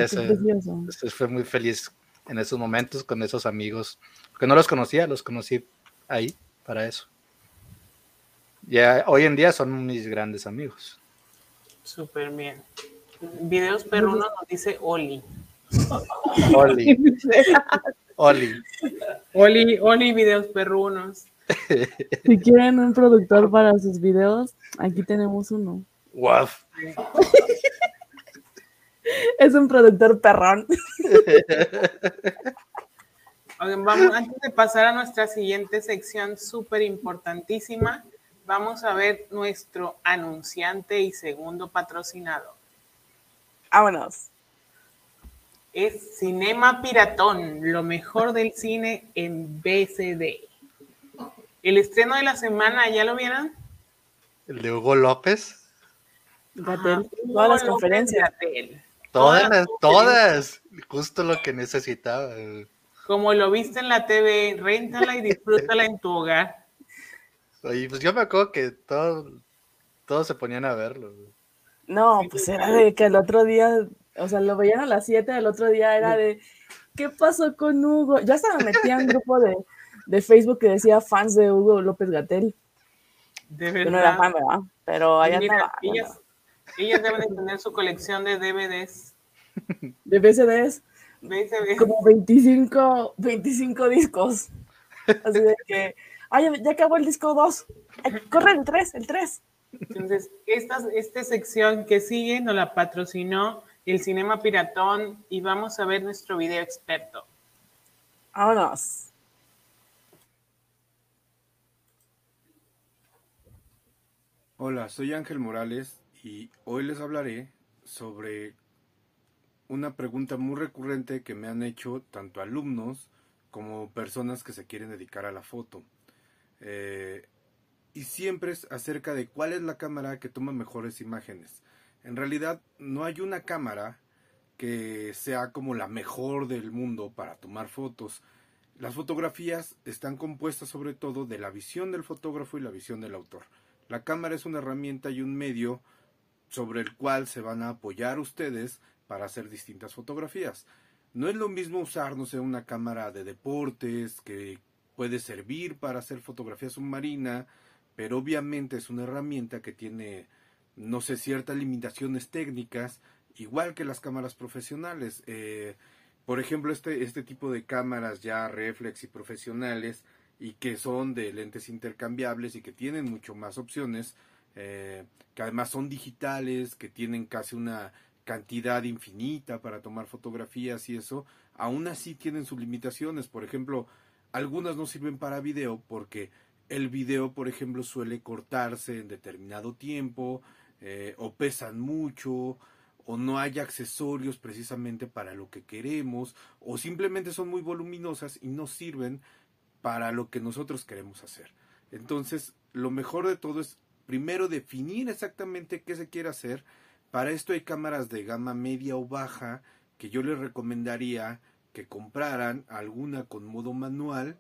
fue muy feliz en esos momentos con esos amigos, que no los conocía, los conocí ahí para eso. Ya hoy en día son mis grandes amigos. Súper bien. Videos perrunos nos dice Oli. Oli. Oli. Oli, Oli, videos perrunos. Si quieren un productor para sus videos, aquí tenemos uno. Wow. Es un productor perrón. vamos, antes de pasar a nuestra siguiente sección súper importantísima, vamos a ver nuestro anunciante y segundo patrocinado. Vámonos. Es Cinema Piratón, lo mejor del cine en BCD. El estreno de la semana, ¿ya lo vieron? El de Hugo López. Gatel. Todas las conferencias. Todas, todas, Justo lo que necesitaba. Como lo viste en la TV, réntala y disfrútala en tu hogar. Oye, pues yo me acuerdo que todos, todos se ponían a verlo. No, pues era de que el otro día, o sea, lo veían a las 7, el otro día era de, ¿qué pasó con Hugo? Yo hasta me metí en un grupo de, Facebook que decía fans de Hugo López Gatel. De verdad. Yo no era fan, ¿verdad? Pero allá estaba. Ellas deben de tener su colección de DVDs. De VCDs. Como 25, 25 discos. Así de que, ay, ya acabó el disco 2. Corre el 3, el 3. Entonces, esta, esta sección que sigue nos la patrocinó el Cinema Piratón y vamos a ver nuestro video experto. Vámonos. Hola, soy Ángel Morales y hoy les hablaré sobre una pregunta muy recurrente que me han hecho tanto alumnos como personas que se quieren dedicar a la foto. Eh, y siempre es acerca de cuál es la cámara que toma mejores imágenes. En realidad no hay una cámara que sea como la mejor del mundo para tomar fotos. Las fotografías están compuestas sobre todo de la visión del fotógrafo y la visión del autor. La cámara es una herramienta y un medio sobre el cual se van a apoyar ustedes para hacer distintas fotografías. No es lo mismo usar, no sé, una cámara de deportes que puede servir para hacer fotografía submarina, pero obviamente es una herramienta que tiene, no sé, ciertas limitaciones técnicas, igual que las cámaras profesionales. Eh, por ejemplo, este, este tipo de cámaras ya reflex y profesionales y que son de lentes intercambiables y que tienen mucho más opciones, eh, que además son digitales, que tienen casi una cantidad infinita para tomar fotografías y eso, aún así tienen sus limitaciones. Por ejemplo, algunas no sirven para video porque el video, por ejemplo, suele cortarse en determinado tiempo, eh, o pesan mucho, o no hay accesorios precisamente para lo que queremos, o simplemente son muy voluminosas y no sirven para lo que nosotros queremos hacer. Entonces, lo mejor de todo es primero definir exactamente qué se quiere hacer. Para esto hay cámaras de gama media o baja que yo les recomendaría que compraran alguna con modo manual,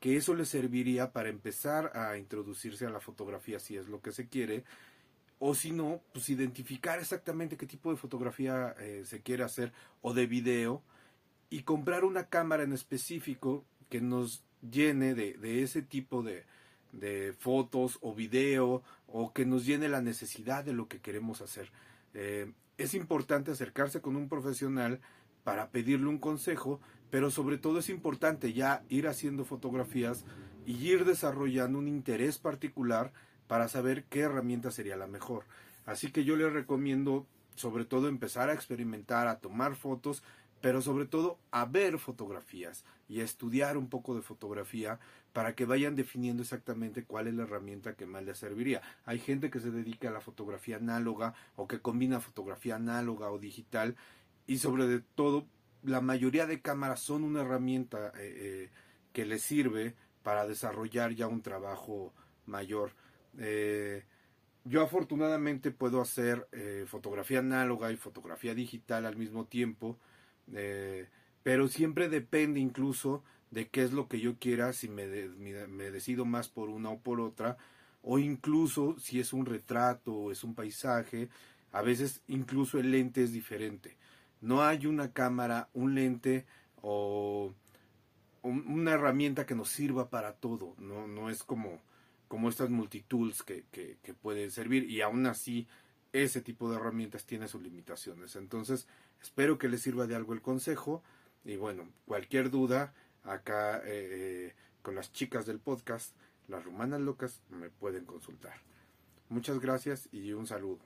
que eso les serviría para empezar a introducirse a la fotografía si es lo que se quiere, o si no, pues identificar exactamente qué tipo de fotografía eh, se quiere hacer o de video y comprar una cámara en específico que nos llene de, ese tipo de, de, fotos o video o que nos llene la necesidad de lo que queremos hacer. Eh, es importante acercarse con un profesional para pedirle un consejo, pero sobre todo es importante ya ir haciendo fotografías y ir desarrollando un interés particular para saber qué herramienta sería la mejor. Así que yo les recomiendo sobre todo empezar a experimentar, a tomar fotos, pero sobre todo a ver fotografías y a estudiar un poco de fotografía para que vayan definiendo exactamente cuál es la herramienta que más les serviría. Hay gente que se dedica a la fotografía análoga o que combina fotografía análoga o digital y sobre todo la mayoría de cámaras son una herramienta eh, eh, que les sirve para desarrollar ya un trabajo mayor. Eh, yo afortunadamente puedo hacer fotografía análoga y fotografía digital al mismo tiempo, eh, pero siempre depende incluso de qué es lo que yo quiera, si me, decido más por una o por otra, o incluso si es un retrato o es un paisaje, a veces incluso el lente es diferente. No hay una cámara, un lente o una herramienta que nos sirva para todo, no, no es como como estas multitools que, que, que pueden servir y aún así ese tipo de herramientas tiene sus limitaciones. Entonces, espero que les sirva de algo el consejo y bueno, cualquier duda acá eh, con las chicas del podcast, las rumanas locas, me pueden consultar. Muchas gracias y un saludo.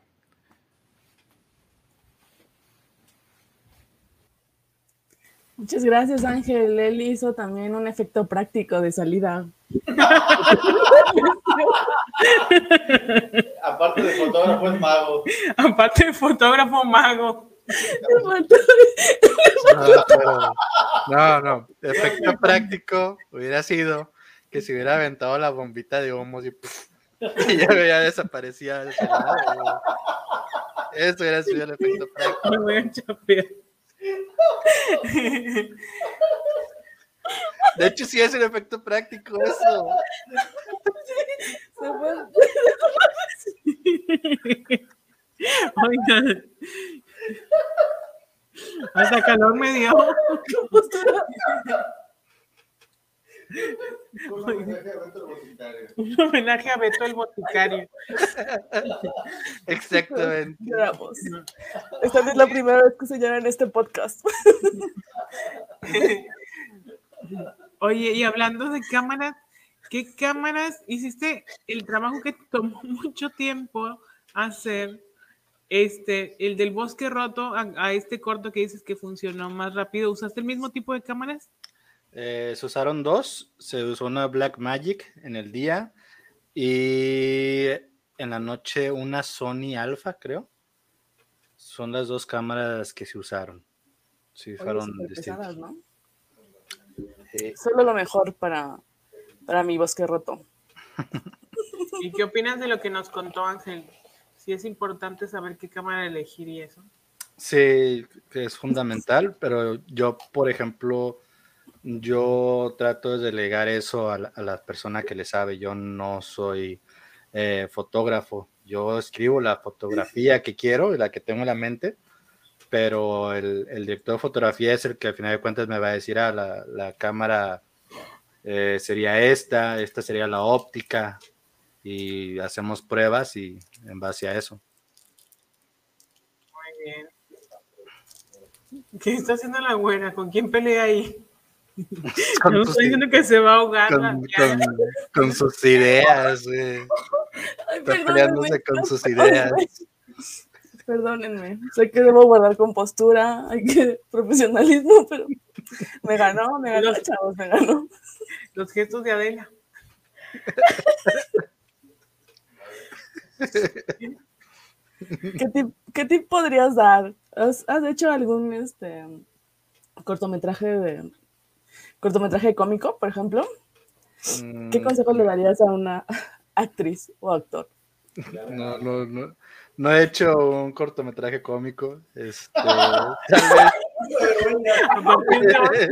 Muchas gracias, Ángel. Él hizo también un efecto práctico de salida. Aparte de fotógrafo es mago. Aparte de fotógrafo mago. No, no, efecto práctico hubiera sido que se hubiera aventado la bombita de humos y, ya, ya, desaparecía. Eso hubiera sido el efecto práctico. Me voy a de hecho, sí es un efecto práctico eso. Oigan. Hasta calor me dio. Un homenaje a Beto el boticario. Exactamente. Esta es la primera vez que se llama en este podcast. Oye, y hablando de cámaras, ¿qué cámaras hiciste el trabajo que tomó mucho tiempo hacer? Este, el del bosque roto a, este corto que dices que funcionó más rápido, ¿usaste el mismo tipo de cámaras? Eh, se usaron dos, se usó una Black Magic en el día y en la noche una Sony Alpha, creo. Son las dos cámaras que se usaron. Sí, fueron distintas. ¿no? Solo lo mejor para, para mi bosque roto. ¿Y qué opinas de lo que nos contó Ángel? Si es importante saber qué cámara elegir y eso. Sí, es fundamental, pero yo, por ejemplo, yo trato de delegar eso a la, persona que le sabe. Yo no soy eh, fotógrafo. Yo escribo la fotografía que quiero y la que tengo en la mente, pero el, director de fotografía es el que al final de cuentas me va a decir, ah, la, cámara eh, sería esta, esta sería la óptica, y hacemos pruebas y en base a eso. Muy bien. ¿Qué está haciendo la buena? ¿Con quién pelea ahí? no estoy diciendo que se va a ahogar. Con, sus ideas, está peleándose con sus ideas. Perdónenme, sé que debo guardar compostura, hay que profesionalismo, pero me ganó, me ganó, chavos, me ganó. Los gestos de Adela. ¿Qué tip, ¿Qué tip podrías dar? ¿Has, has hecho algún este cortometraje de cortometraje cómico, por ejemplo? ¿Qué Mm, consejo le darías a una actriz o actor? No, no, no, no he hecho un cortometraje cómico. Este, tal vez,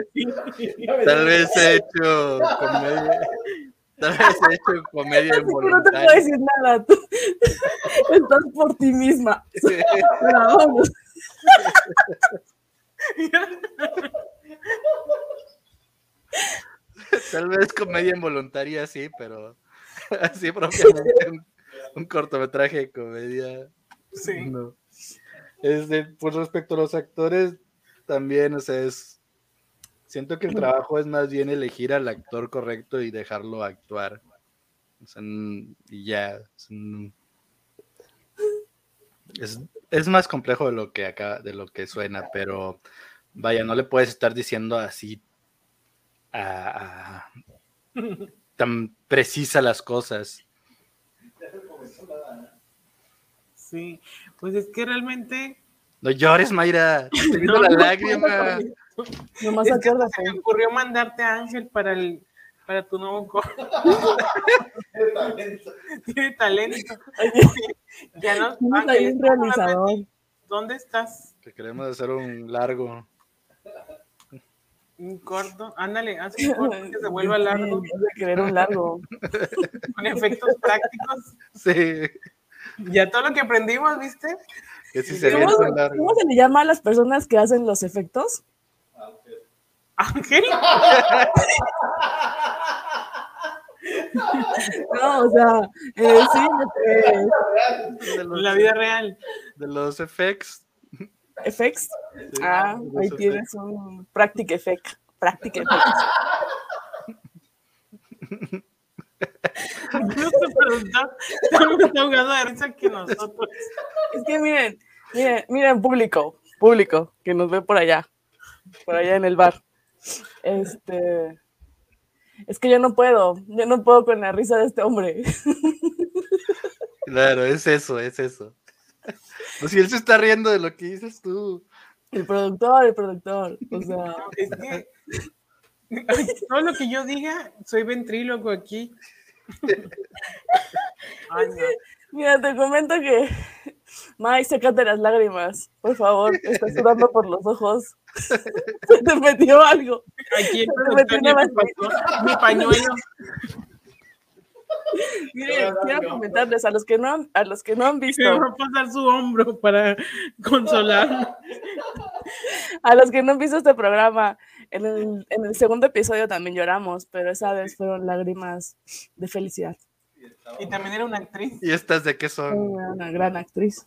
tal vez he hecho comedia. Tal vez he hecho comedia Así que no te puedo involuntaria. decir nada. Tú estás por ti misma. Pero vamos. Tal vez comedia involuntaria, sí, pero así propiamente un, un cortometraje de comedia. Sí. No. Este, pues respecto a los actores, también, o sea, es. Siento que el trabajo es más bien elegir al actor correcto y dejarlo actuar. O sea, y ya. es Es, más complejo de lo que acá, de lo que suena, pero vaya, no le puedes estar diciendo así a- a- tan precisa las cosas. Sí, pues es que realmente No llores, Mayra. Te No, la no, lágrima. Nomás es que acuérdate. se me ocurrió mandarte a Ángel para el para tu nuevo corto. Tiene talento. Ya no, Tienes Ángel, ahí un estamos hablando de realizador. ¿Dónde estás? Que queremos hacer un largo. Un corto. Ándale, haz un corto que se vuelva largo Sí, de querer un largo. con efectos prácticos. Sí. Ya todo lo que aprendimos, ¿viste? Que si se ¿Cómo, viene un se- largo. cómo se le llama a las personas que hacen los efectos? Ángel. No, o sea, eh, sí, eh, De los, En la vida real. de los effects. effects. Sí, Ah, ahí effects. tienes un practic effect. Practic effect. No te preguntaba, estamos de risa que nosotros. Es que miren, miren, miren, público, público, que nos ve por allá, por allá en el bar. Este, es que yo no puedo, yo no puedo con la risa de este hombre. Claro, es eso, es eso. Pues si él se está riendo de lo que dices tú. El productor, el productor, o sea, Es que todo lo que yo diga, soy ventríloco aquí. Ay, no. mira, te comento que, Mike, sécate las lágrimas, por favor, estás sudando por los ojos. Se te metió algo. Aquí Se metió una mi pañuelo. Miren, quiero comentarles a los que no han, a los que no han visto, Me va a pasar su hombro para consolarme. a los que no han visto este programa, en el, en el segundo episodio también lloramos, pero esa vez fueron lágrimas de felicidad. Y también era una actriz. ¿Y estas de qué son? Una, una gran actriz.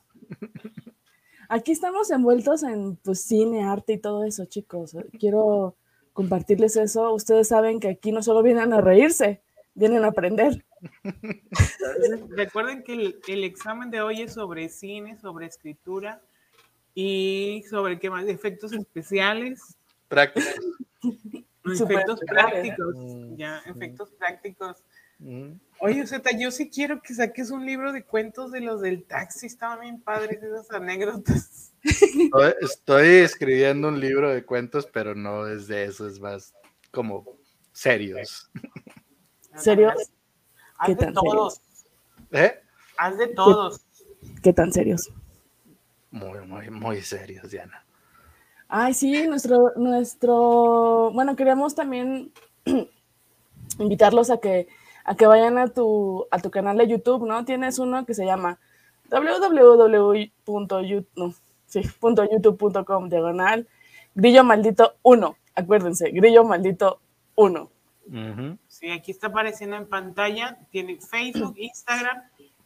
Aquí estamos envueltos en pues, cine, arte y todo eso, chicos. Quiero compartirles eso. Ustedes saben que aquí no solo vienen a reírse, vienen a aprender. Recuerden que el, el examen de hoy es sobre cine, sobre escritura y sobre qué más, efectos especiales, Prácticos. Efectos prácticos, Mm, ya, efectos prácticos. Mm. Oye, Zeta, yo sí quiero que saques un libro de cuentos de los del taxi, estaban bien padres esas anécdotas. Estoy, estoy escribiendo un libro de cuentos, pero no es de eso, es más como serios. ¿Serios? Haz ¿Qué de tan todos, ¿Eh? haz de todos. ¿Qué tan serios? Muy, muy, muy serios, Diana. Ay, sí, nuestro, nuestro, bueno, queríamos también invitarlos a que, a que vayan a tu, a tu canal de YouTube, ¿no? Tienes uno que se llama www.youtube, no, sí, punto youtube.com diagonal grillo maldito 1, acuérdense, grillo maldito 1. Ujú. Sí, aquí está apareciendo en pantalla, tiene Facebook, Instagram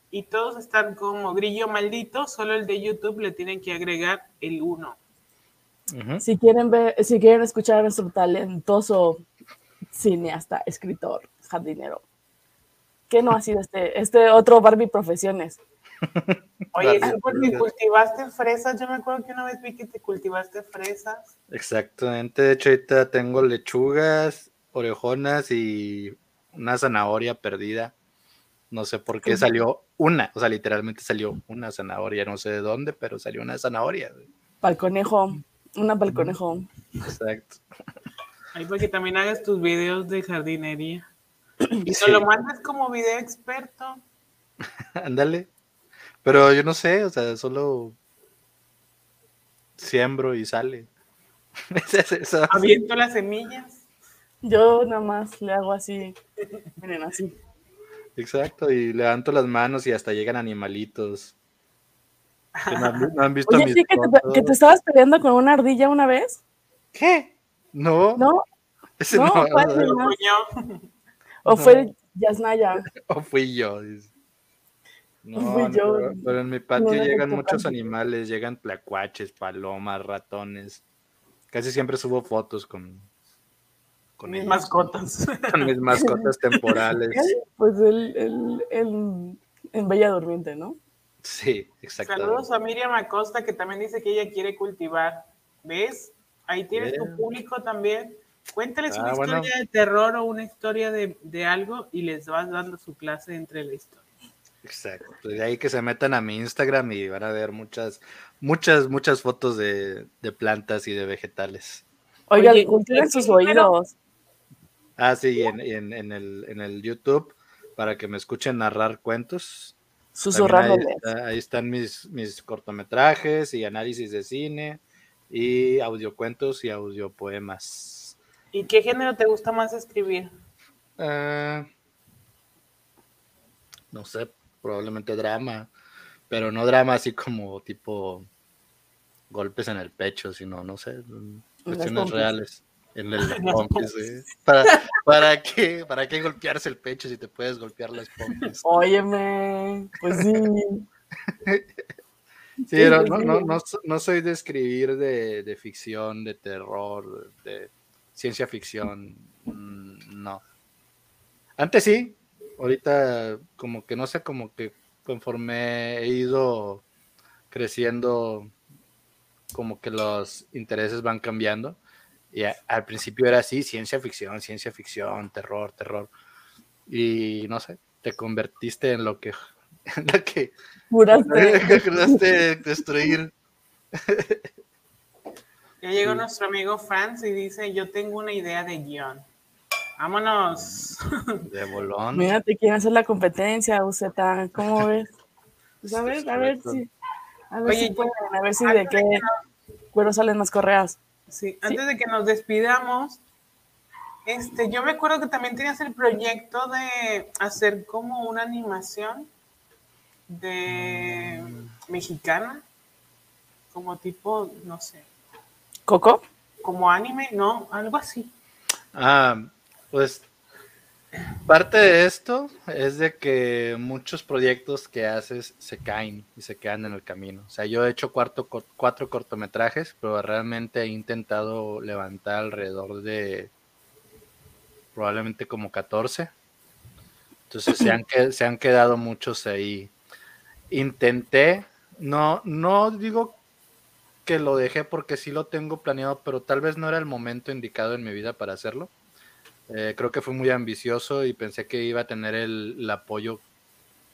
y todos están como grillo maldito, solo el de YouTube le tienen que agregar el 1. Ujú. Si quieren ver, si quieren escuchar a nuestro talentoso cineasta, escritor, jardinero, que no ha sido este, este otro Barbie Profesiones. Oye, porque cultivaste fresas, yo me acuerdo que una vez vi que te cultivaste fresas. Exactamente, de hecho ahorita tengo lechugas, orejonas y una zanahoria perdida. No sé por qué salió una, o sea, literalmente salió una zanahoria, no sé de dónde, pero salió una zanahoria. Para el conejo, una para el conejo. Exacto. Ahí para que también hagas tus videos de jardinería. Y te lo mandas como video experto. Ándale. Pero yo no sé, o sea, solo siembro y sale. Aviento las semillas. Yo nada más le hago así. Miren, así. Exacto, y levanto las manos y hasta llegan animalitos. ¿No han, visto Oye, sí, que te, que te, estabas peleando con una ardilla una vez. ¿Qué? No. No. Ese no, no, O fue Yasnaya. O fui yo. No, fui yo. Pero, en mi patio llegan muchos animales, llegan tlacuaches, palomas, ratones. Casi siempre subo fotos con, con mis mascotas. Con mis mascotas temporales. Pues el, el, en Bella Durmiente, ¿no? Sí, exacto. Saludos a Miriam Acosta, que también dice que ella quiere cultivar. ¿Ves? Ahí tienes tu público también. Cuéntales una ah, historia de terror o una historia de, de, algo y les vas dando su clase entre la historia. Exacto. De ahí que se metan a mi Instagram y van a ver muchas, muchas, muchas fotos de, de plantas y de vegetales. Oigan, Oye, sus oídos. Ah, sí, en, en, en, el, en el YouTube, para que me escuchen narrar cuentos. Susurrándoles. Ahí, ahí, están mis, mis cortometrajes y análisis de cine y audiocuentos y audiopoemas. ¿Y qué género te gusta más escribir? Uh, no sé, probablemente drama, pero no drama así como tipo golpes en el pecho, sino, no sé, cuestiones reales. En el pompis, ¿Para, ¿Para, qué? ¿Para qué golpearse el pecho si te puedes golpear las pompis? Óyeme, pues sí. sí, no, no, no, no, soy de escribir de, de, ficción, de terror, de ciencia ficción. Mm, no. Antes sí, ahorita como que no sé, como que conforme he ido creciendo, como que los intereses van cambiando. Y al principio era así, ciencia ficción, ciencia ficción, terror, terror. Y no sé, te convertiste en lo que, en lo que juraste, destruir. Ya llegó nuestro amigo Franz y dice, yo tengo una idea de guion. Vámonos. De bolón. Mira, te quieren hacer la competencia, Uceta. ¿Cómo ves? Pues a ver, a ver si. A ver si pueden, a ver si de qué cuero salen más correas. Sí, antes de que nos despidamos, este, yo me acuerdo que también tenías el proyecto de hacer como una animación de mexicana, como tipo, no sé. ¿Coco? Como anime, no, algo así. Ah, pues parte de esto es de que muchos proyectos que haces se caen y se quedan en el camino. O sea, yo he hecho cuatro, cuatro cortometrajes, pero realmente he intentado levantar alrededor de probablemente como 14. Entonces se han, se han quedado muchos ahí. Intenté, no, no digo que lo dejé porque sí lo tengo planeado, pero tal vez no era el momento indicado en mi vida para hacerlo. Eh, creo que fue muy ambicioso y pensé que iba a tener el, apoyo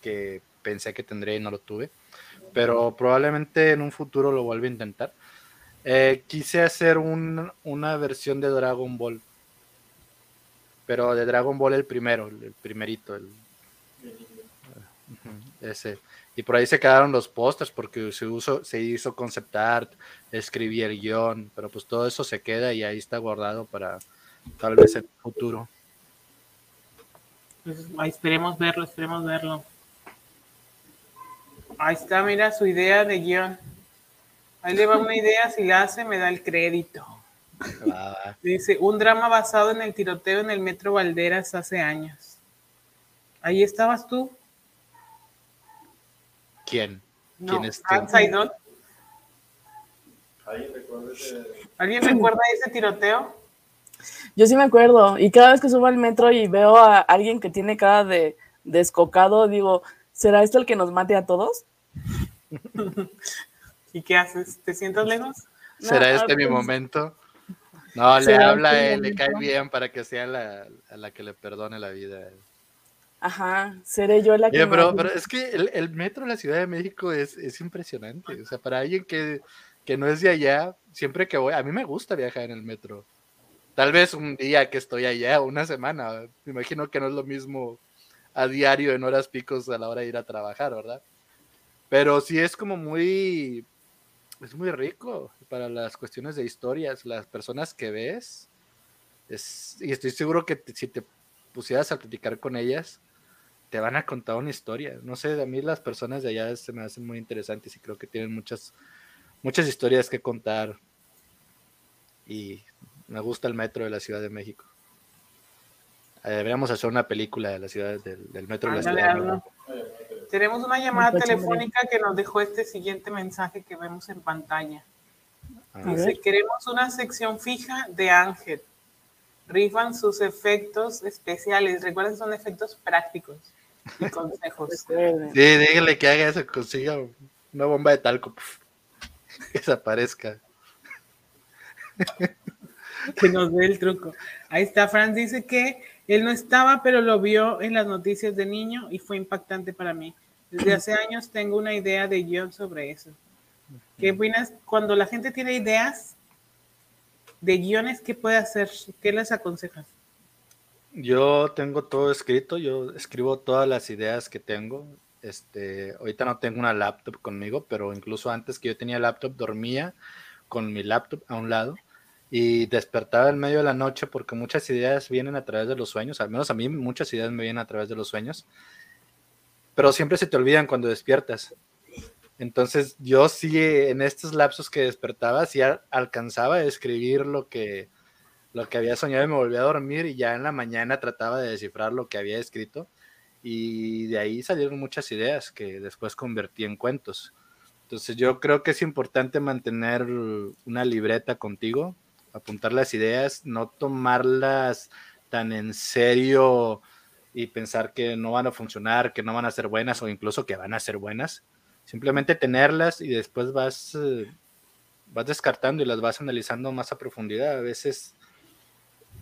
que pensé que tendría y no lo tuve. Pero probablemente en un futuro lo vuelva a intentar. Eh, quise hacer una versión de Dragon Ball. Pero de Dragon Ball el primero, el primerito. El, ese. Y por ahí se quedaron los pósters porque se, se hizo concept art, escribí el guion, pero pues todo eso se queda y ahí está guardado para, tal vez en el futuro. Pues, esperemos verlo, esperemos verlo. Ahí está, mira su idea de guion. Ahí le va una idea, si la hace me da el crédito. Dice, un drama basado en el tiroteo en el Metro Valderas hace años. Ahí estabas tú. ¿Quién? ¿Quién es ¿Alguien recuerda ese tiroteo? Yo sí me acuerdo, y cada vez que subo al metro y veo a alguien que tiene cara de descocado, digo, ¿será esto el que nos mate a todos? ¿Y qué haces? ¿Te sientas lejos? ¿Será este mi pues, momento? No, le habla a él, le cae bien para que sea la, a la que le perdone la vida. Ajá, seré yo la que. Pero, pero es que el, el metro de la Ciudad de México es, es impresionante. O sea, para alguien que, que no es de allá, siempre que voy, a mí me gusta viajar en el metro. Tal vez un día que estoy allá, una semana. Me imagino que no es lo mismo a diario en horas picos a la hora de ir a trabajar, ¿verdad? Pero sí es como muy, es muy rico para las cuestiones de historias, las personas que ves. Es, y estoy seguro que te- si te pusieras a platicar con ellas, te van a contar una historia. No sé, a mí las personas de allá se me hacen muy interesantes y creo que tienen muchas, muchas historias que contar. Y me gusta el metro de la Ciudad de México. Eh, deberíamos hacer una película de la ciudad del, del metro de la Ciudad. México. Tenemos una llamada telefónica que nos dejó este siguiente mensaje que vemos en pantalla. Dice, queremos una sección fija de Ángel. Rifan sus efectos especiales. Recuerden, son efectos prácticos y consejos. Sí, dígale que haga eso, consiga una bomba de talco. puf, que desaparezca. que nos dé el truco. Ahí está, Franz dice que él no estaba, pero lo vio en las noticias de niño y fue impactante para mí. Desde hace años tengo una idea de guion sobre eso. ¿Qué opinas? Cuando la gente tiene ideas de guiones, ¿qué puede hacer? ¿Qué les aconsejas? Yo tengo todo escrito, yo escribo todas las ideas que tengo. Este, ahorita no tengo una laptop conmigo, pero incluso antes que yo tenía laptop, dormía con mi laptop a un lado y despertaba en medio de la noche porque muchas ideas vienen a través de los sueños, al menos a mí muchas ideas me vienen a través de los sueños, pero siempre se te olvidan cuando despiertas. Entonces yo sí en estos lapsos que despertaba, sí alcanzaba a escribir lo que, lo que había soñado y me volví a dormir y ya en la mañana trataba de descifrar lo que había escrito y de ahí salieron muchas ideas que después convertí en cuentos. Entonces yo creo que es importante mantener una libreta contigo, apuntar las ideas, no tomarlas tan en serio y pensar que no van a funcionar, que no van a ser buenas o incluso que van a ser buenas. Simplemente tenerlas y después vas, eh, vas descartando y las vas analizando más a profundidad. A veces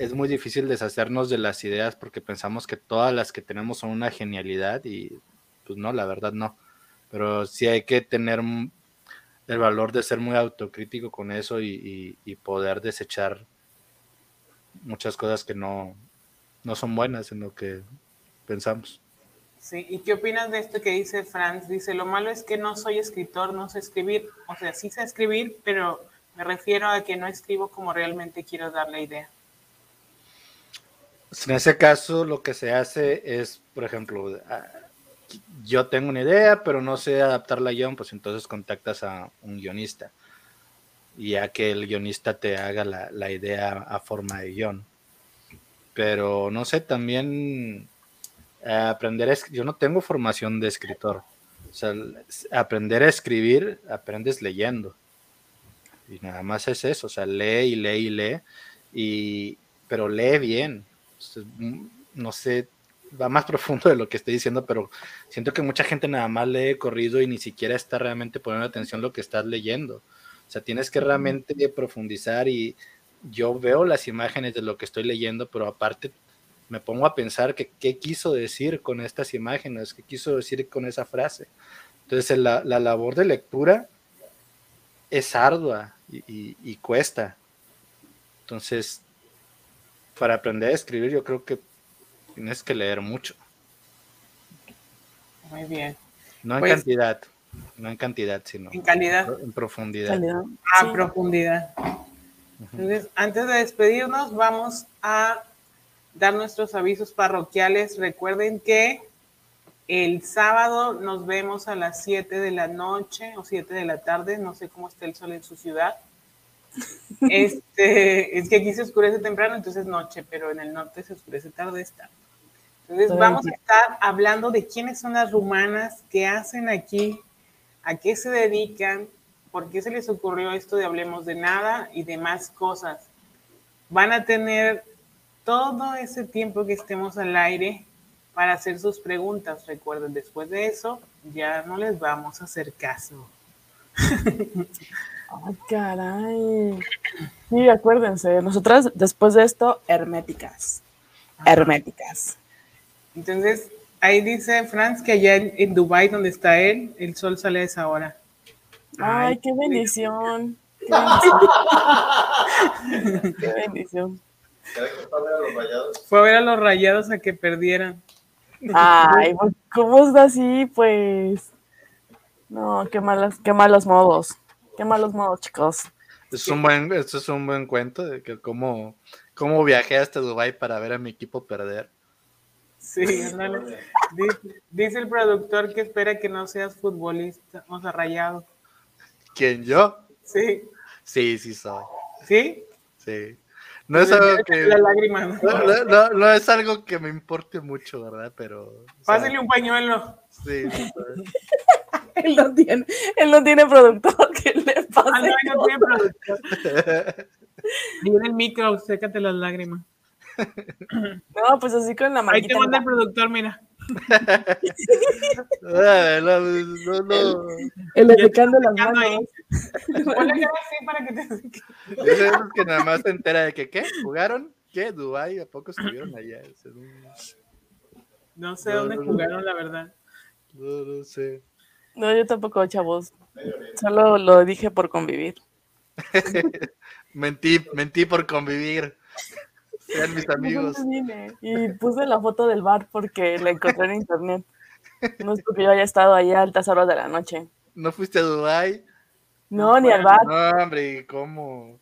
es muy difícil deshacernos de las ideas porque pensamos que todas las que tenemos son una genialidad y pues no, la verdad no. Pero sí hay que tener el valor de ser muy autocrítico con eso y poder desechar muchas cosas que no, no son buenas en lo que pensamos. Sí, ¿y qué opinas de esto que dice Franz? Dice, lo malo es que no soy escritor, no sé escribir. O sea, sí sé escribir, pero me refiero a que no escribo como realmente quiero dar la idea. En ese caso, lo que se hace es, por ejemplo, ah, yo tengo una idea, pero no sé adaptarla a guion, pues entonces contactas a un guionista y ya que el guionista te haga la, idea a forma de guion. Pero no sé, también eh, aprender, a yo no tengo formación de escritor. O sea, aprender a escribir, aprendes leyendo. Y nada más es eso, o sea, lee y lee y lee, y, pero lee bien. Mm, no sé, va más profundo de lo que estoy diciendo, pero siento que mucha gente nada más lee corrido y ni siquiera está realmente poniendo atención a lo que estás leyendo. O sea, tienes que realmente profundizar y yo veo las imágenes de lo que estoy leyendo, pero aparte me pongo a pensar que qué quiso decir con estas imágenes, qué quiso decir con esa frase. Entonces, la, la labor de lectura es ardua y, y- y cuesta. Entonces, para aprender a escribir, yo creo que tienes que leer mucho, Muy bien. no en Pues- cantidad, no en cantidad, sino En calidad, en profundidad. Calidad. a Sí. profundidad. Entonces, antes de despedirnos, vamos a dar nuestros avisos parroquiales. Recuerden que el sábado nos vemos a las 7 de la noche o 7 de la tarde, no sé cómo está el sol en su ciudad. Este, es que aquí se oscurece temprano, entonces noche, pero en el norte se oscurece tarde está. Entonces Todo el vamos a estar hablando de quiénes son las rumanas, qué hacen aquí, a qué se dedican, por qué se les ocurrió esto de Hablemos de Nada y demás cosas. Van a tener todo ese tiempo que estemos al aire para hacer sus preguntas. Recuerden, después de eso ya no les vamos a hacer caso. Ay, caray. Sí, acuérdense, nosotras después de esto, herméticas. Herméticas. Entonces, Ahí dice Franz que allá en, en Dubai donde está él, el sol sale a esa hora. Ay, qué bendición. Qué bendición. qué bendición. Fue a ver a los rayados a que perdieran. Ay, pues, ¿cómo está así? Pues. No, qué malas, qué malos modos. Qué malos modos, chicos. Es un buen, esto es un buen cuento de que cómo, cómo viajé hasta Dubai para ver a mi equipo perder. Sí, ándale. Dice, dice el productor que espera que no seas futbolista, o sea, rayado. ¿Quién yo? Sí, Sí, sí soy. ¿sí? Sí. No es algo que La lágrima. no, no- no- no es algo que me importe mucho, ¿verdad? Pero o sea, Pásale un pañuelo. Sí. Él no tiene, él no tiene productor que le Ah, pase. no, no tiene productor. Viene el micro, sécate las lágrimas. No, pues así con la Ahí te manda el productor, mira. Ah, no, no, no. El las secando ahí. manos. Ponle cara así para que te seque. Es que nada más se entera de que, ¿qué? ¿Jugaron? ¿Qué? ¿Dubai? ¿A poco estuvieron allá? Es un- No sé No, dónde no, no. jugaron, la verdad. No, no sé. No, yo tampoco, chavos. Solo lo dije por convivir. Mentí, mentí por convivir. Sean mis amigos. Y puse la foto del bar porque la encontré en internet. No es porque yo haya estado ahí a altas horas de la noche. ¿No fuiste a Dubai? No, ni al bar. No, hombre, ¿cómo?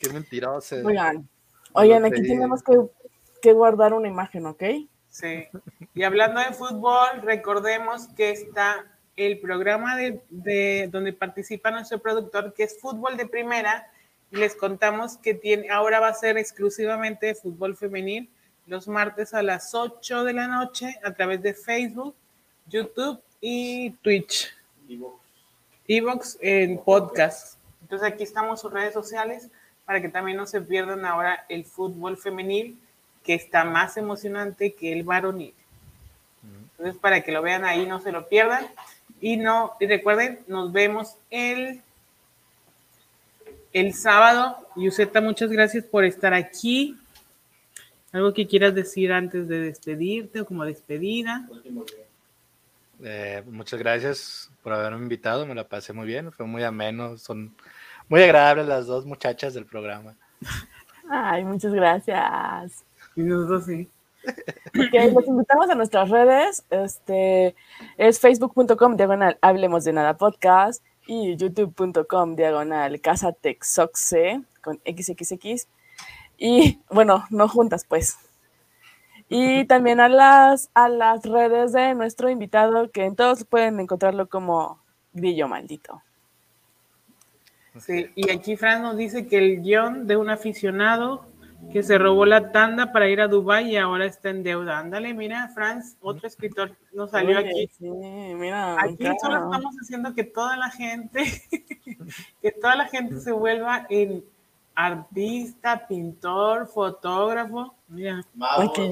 Qué mentiroso. Oigan, oigan, aquí te- tenemos que, que guardar una imagen, ¿ok? Sí. Y hablando de fútbol, recordemos que está el programa de, de- donde participa nuestro productor, que es Fútbol de Primera, les contamos que tiene, ahora va a ser exclusivamente de fútbol femenil los martes a las 8 de la noche a través de Facebook, YouTube y Twitch. Evox en podcast. Entonces aquí estamos sus redes sociales para que también no se pierdan ahora el fútbol femenil que está más emocionante que el varonil. Entonces para que lo vean ahí, no se lo pierdan. Y no, y recuerden, nos vemos el, el sábado. Yuseta, muchas gracias por estar aquí. ¿Algo que quieras decir antes de despedirte o como despedida? Eh, muchas gracias por haberme invitado, me la pasé muy bien, fue muy ameno, son muy agradables las dos muchachas del programa. Ay, muchas gracias. Y nosotros sí. Ok, los invitamos a nuestras redes. Este es facebook.com diagonal hablemos de nada podcast y youtube.com diagonal casa texoxe con xxx. Y bueno, no juntas pues. Y también a las, a las redes de nuestro invitado, que en todos pueden encontrarlo como Grillo Maldito. Sí, y aquí Fran nos dice que el guion de un aficionado que se robó la tanda para ir a Dubái y ahora está en deuda. Ándale, mira, Franz, otro escritor nos salió Oye, aquí. Sí, mira. Aquí claro. solo estamos haciendo que toda la gente, que toda la gente se vuelva en artista, pintor, fotógrafo, mira,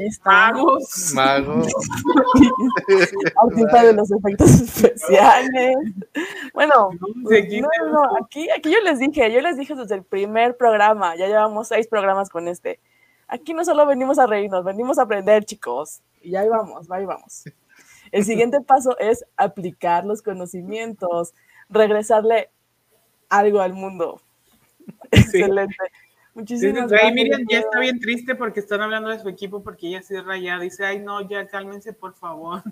está. magos. Mago, artista de los efectos especiales. Bueno, Sí, aquí no, tenemos- no, aquí, aquí yo les dije, yo les dije desde el primer programa, ya llevamos seis programas con este. Aquí no solo venimos a reírnos, venimos a aprender, chicos. Y ahí vamos, ahí vamos. El siguiente paso es aplicar los conocimientos, regresarle algo al mundo. Excelente. Muchísimas Ahí gracias. Miriam ya está bien triste porque están hablando de su equipo porque ella sí es rayada. Dice, ay no, ya cálmense por favor.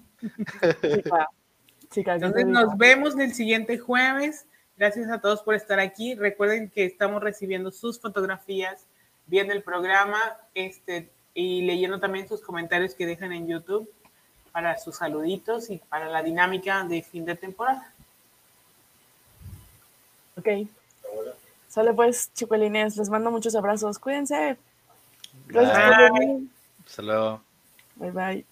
Chica, chica, ¿qué Entonces nos vemos el siguiente jueves. Gracias a todos por estar aquí. Recuerden que estamos recibiendo sus fotografías, viendo el programa este, y leyendo también sus comentarios que dejan en YouTube para sus saluditos y para la dinámica de fin de temporada. Ok. Sale pues, chicuelines, les mando muchos abrazos. Cuídense. Gracias por Bye. venir. hasta luego. Bye bye.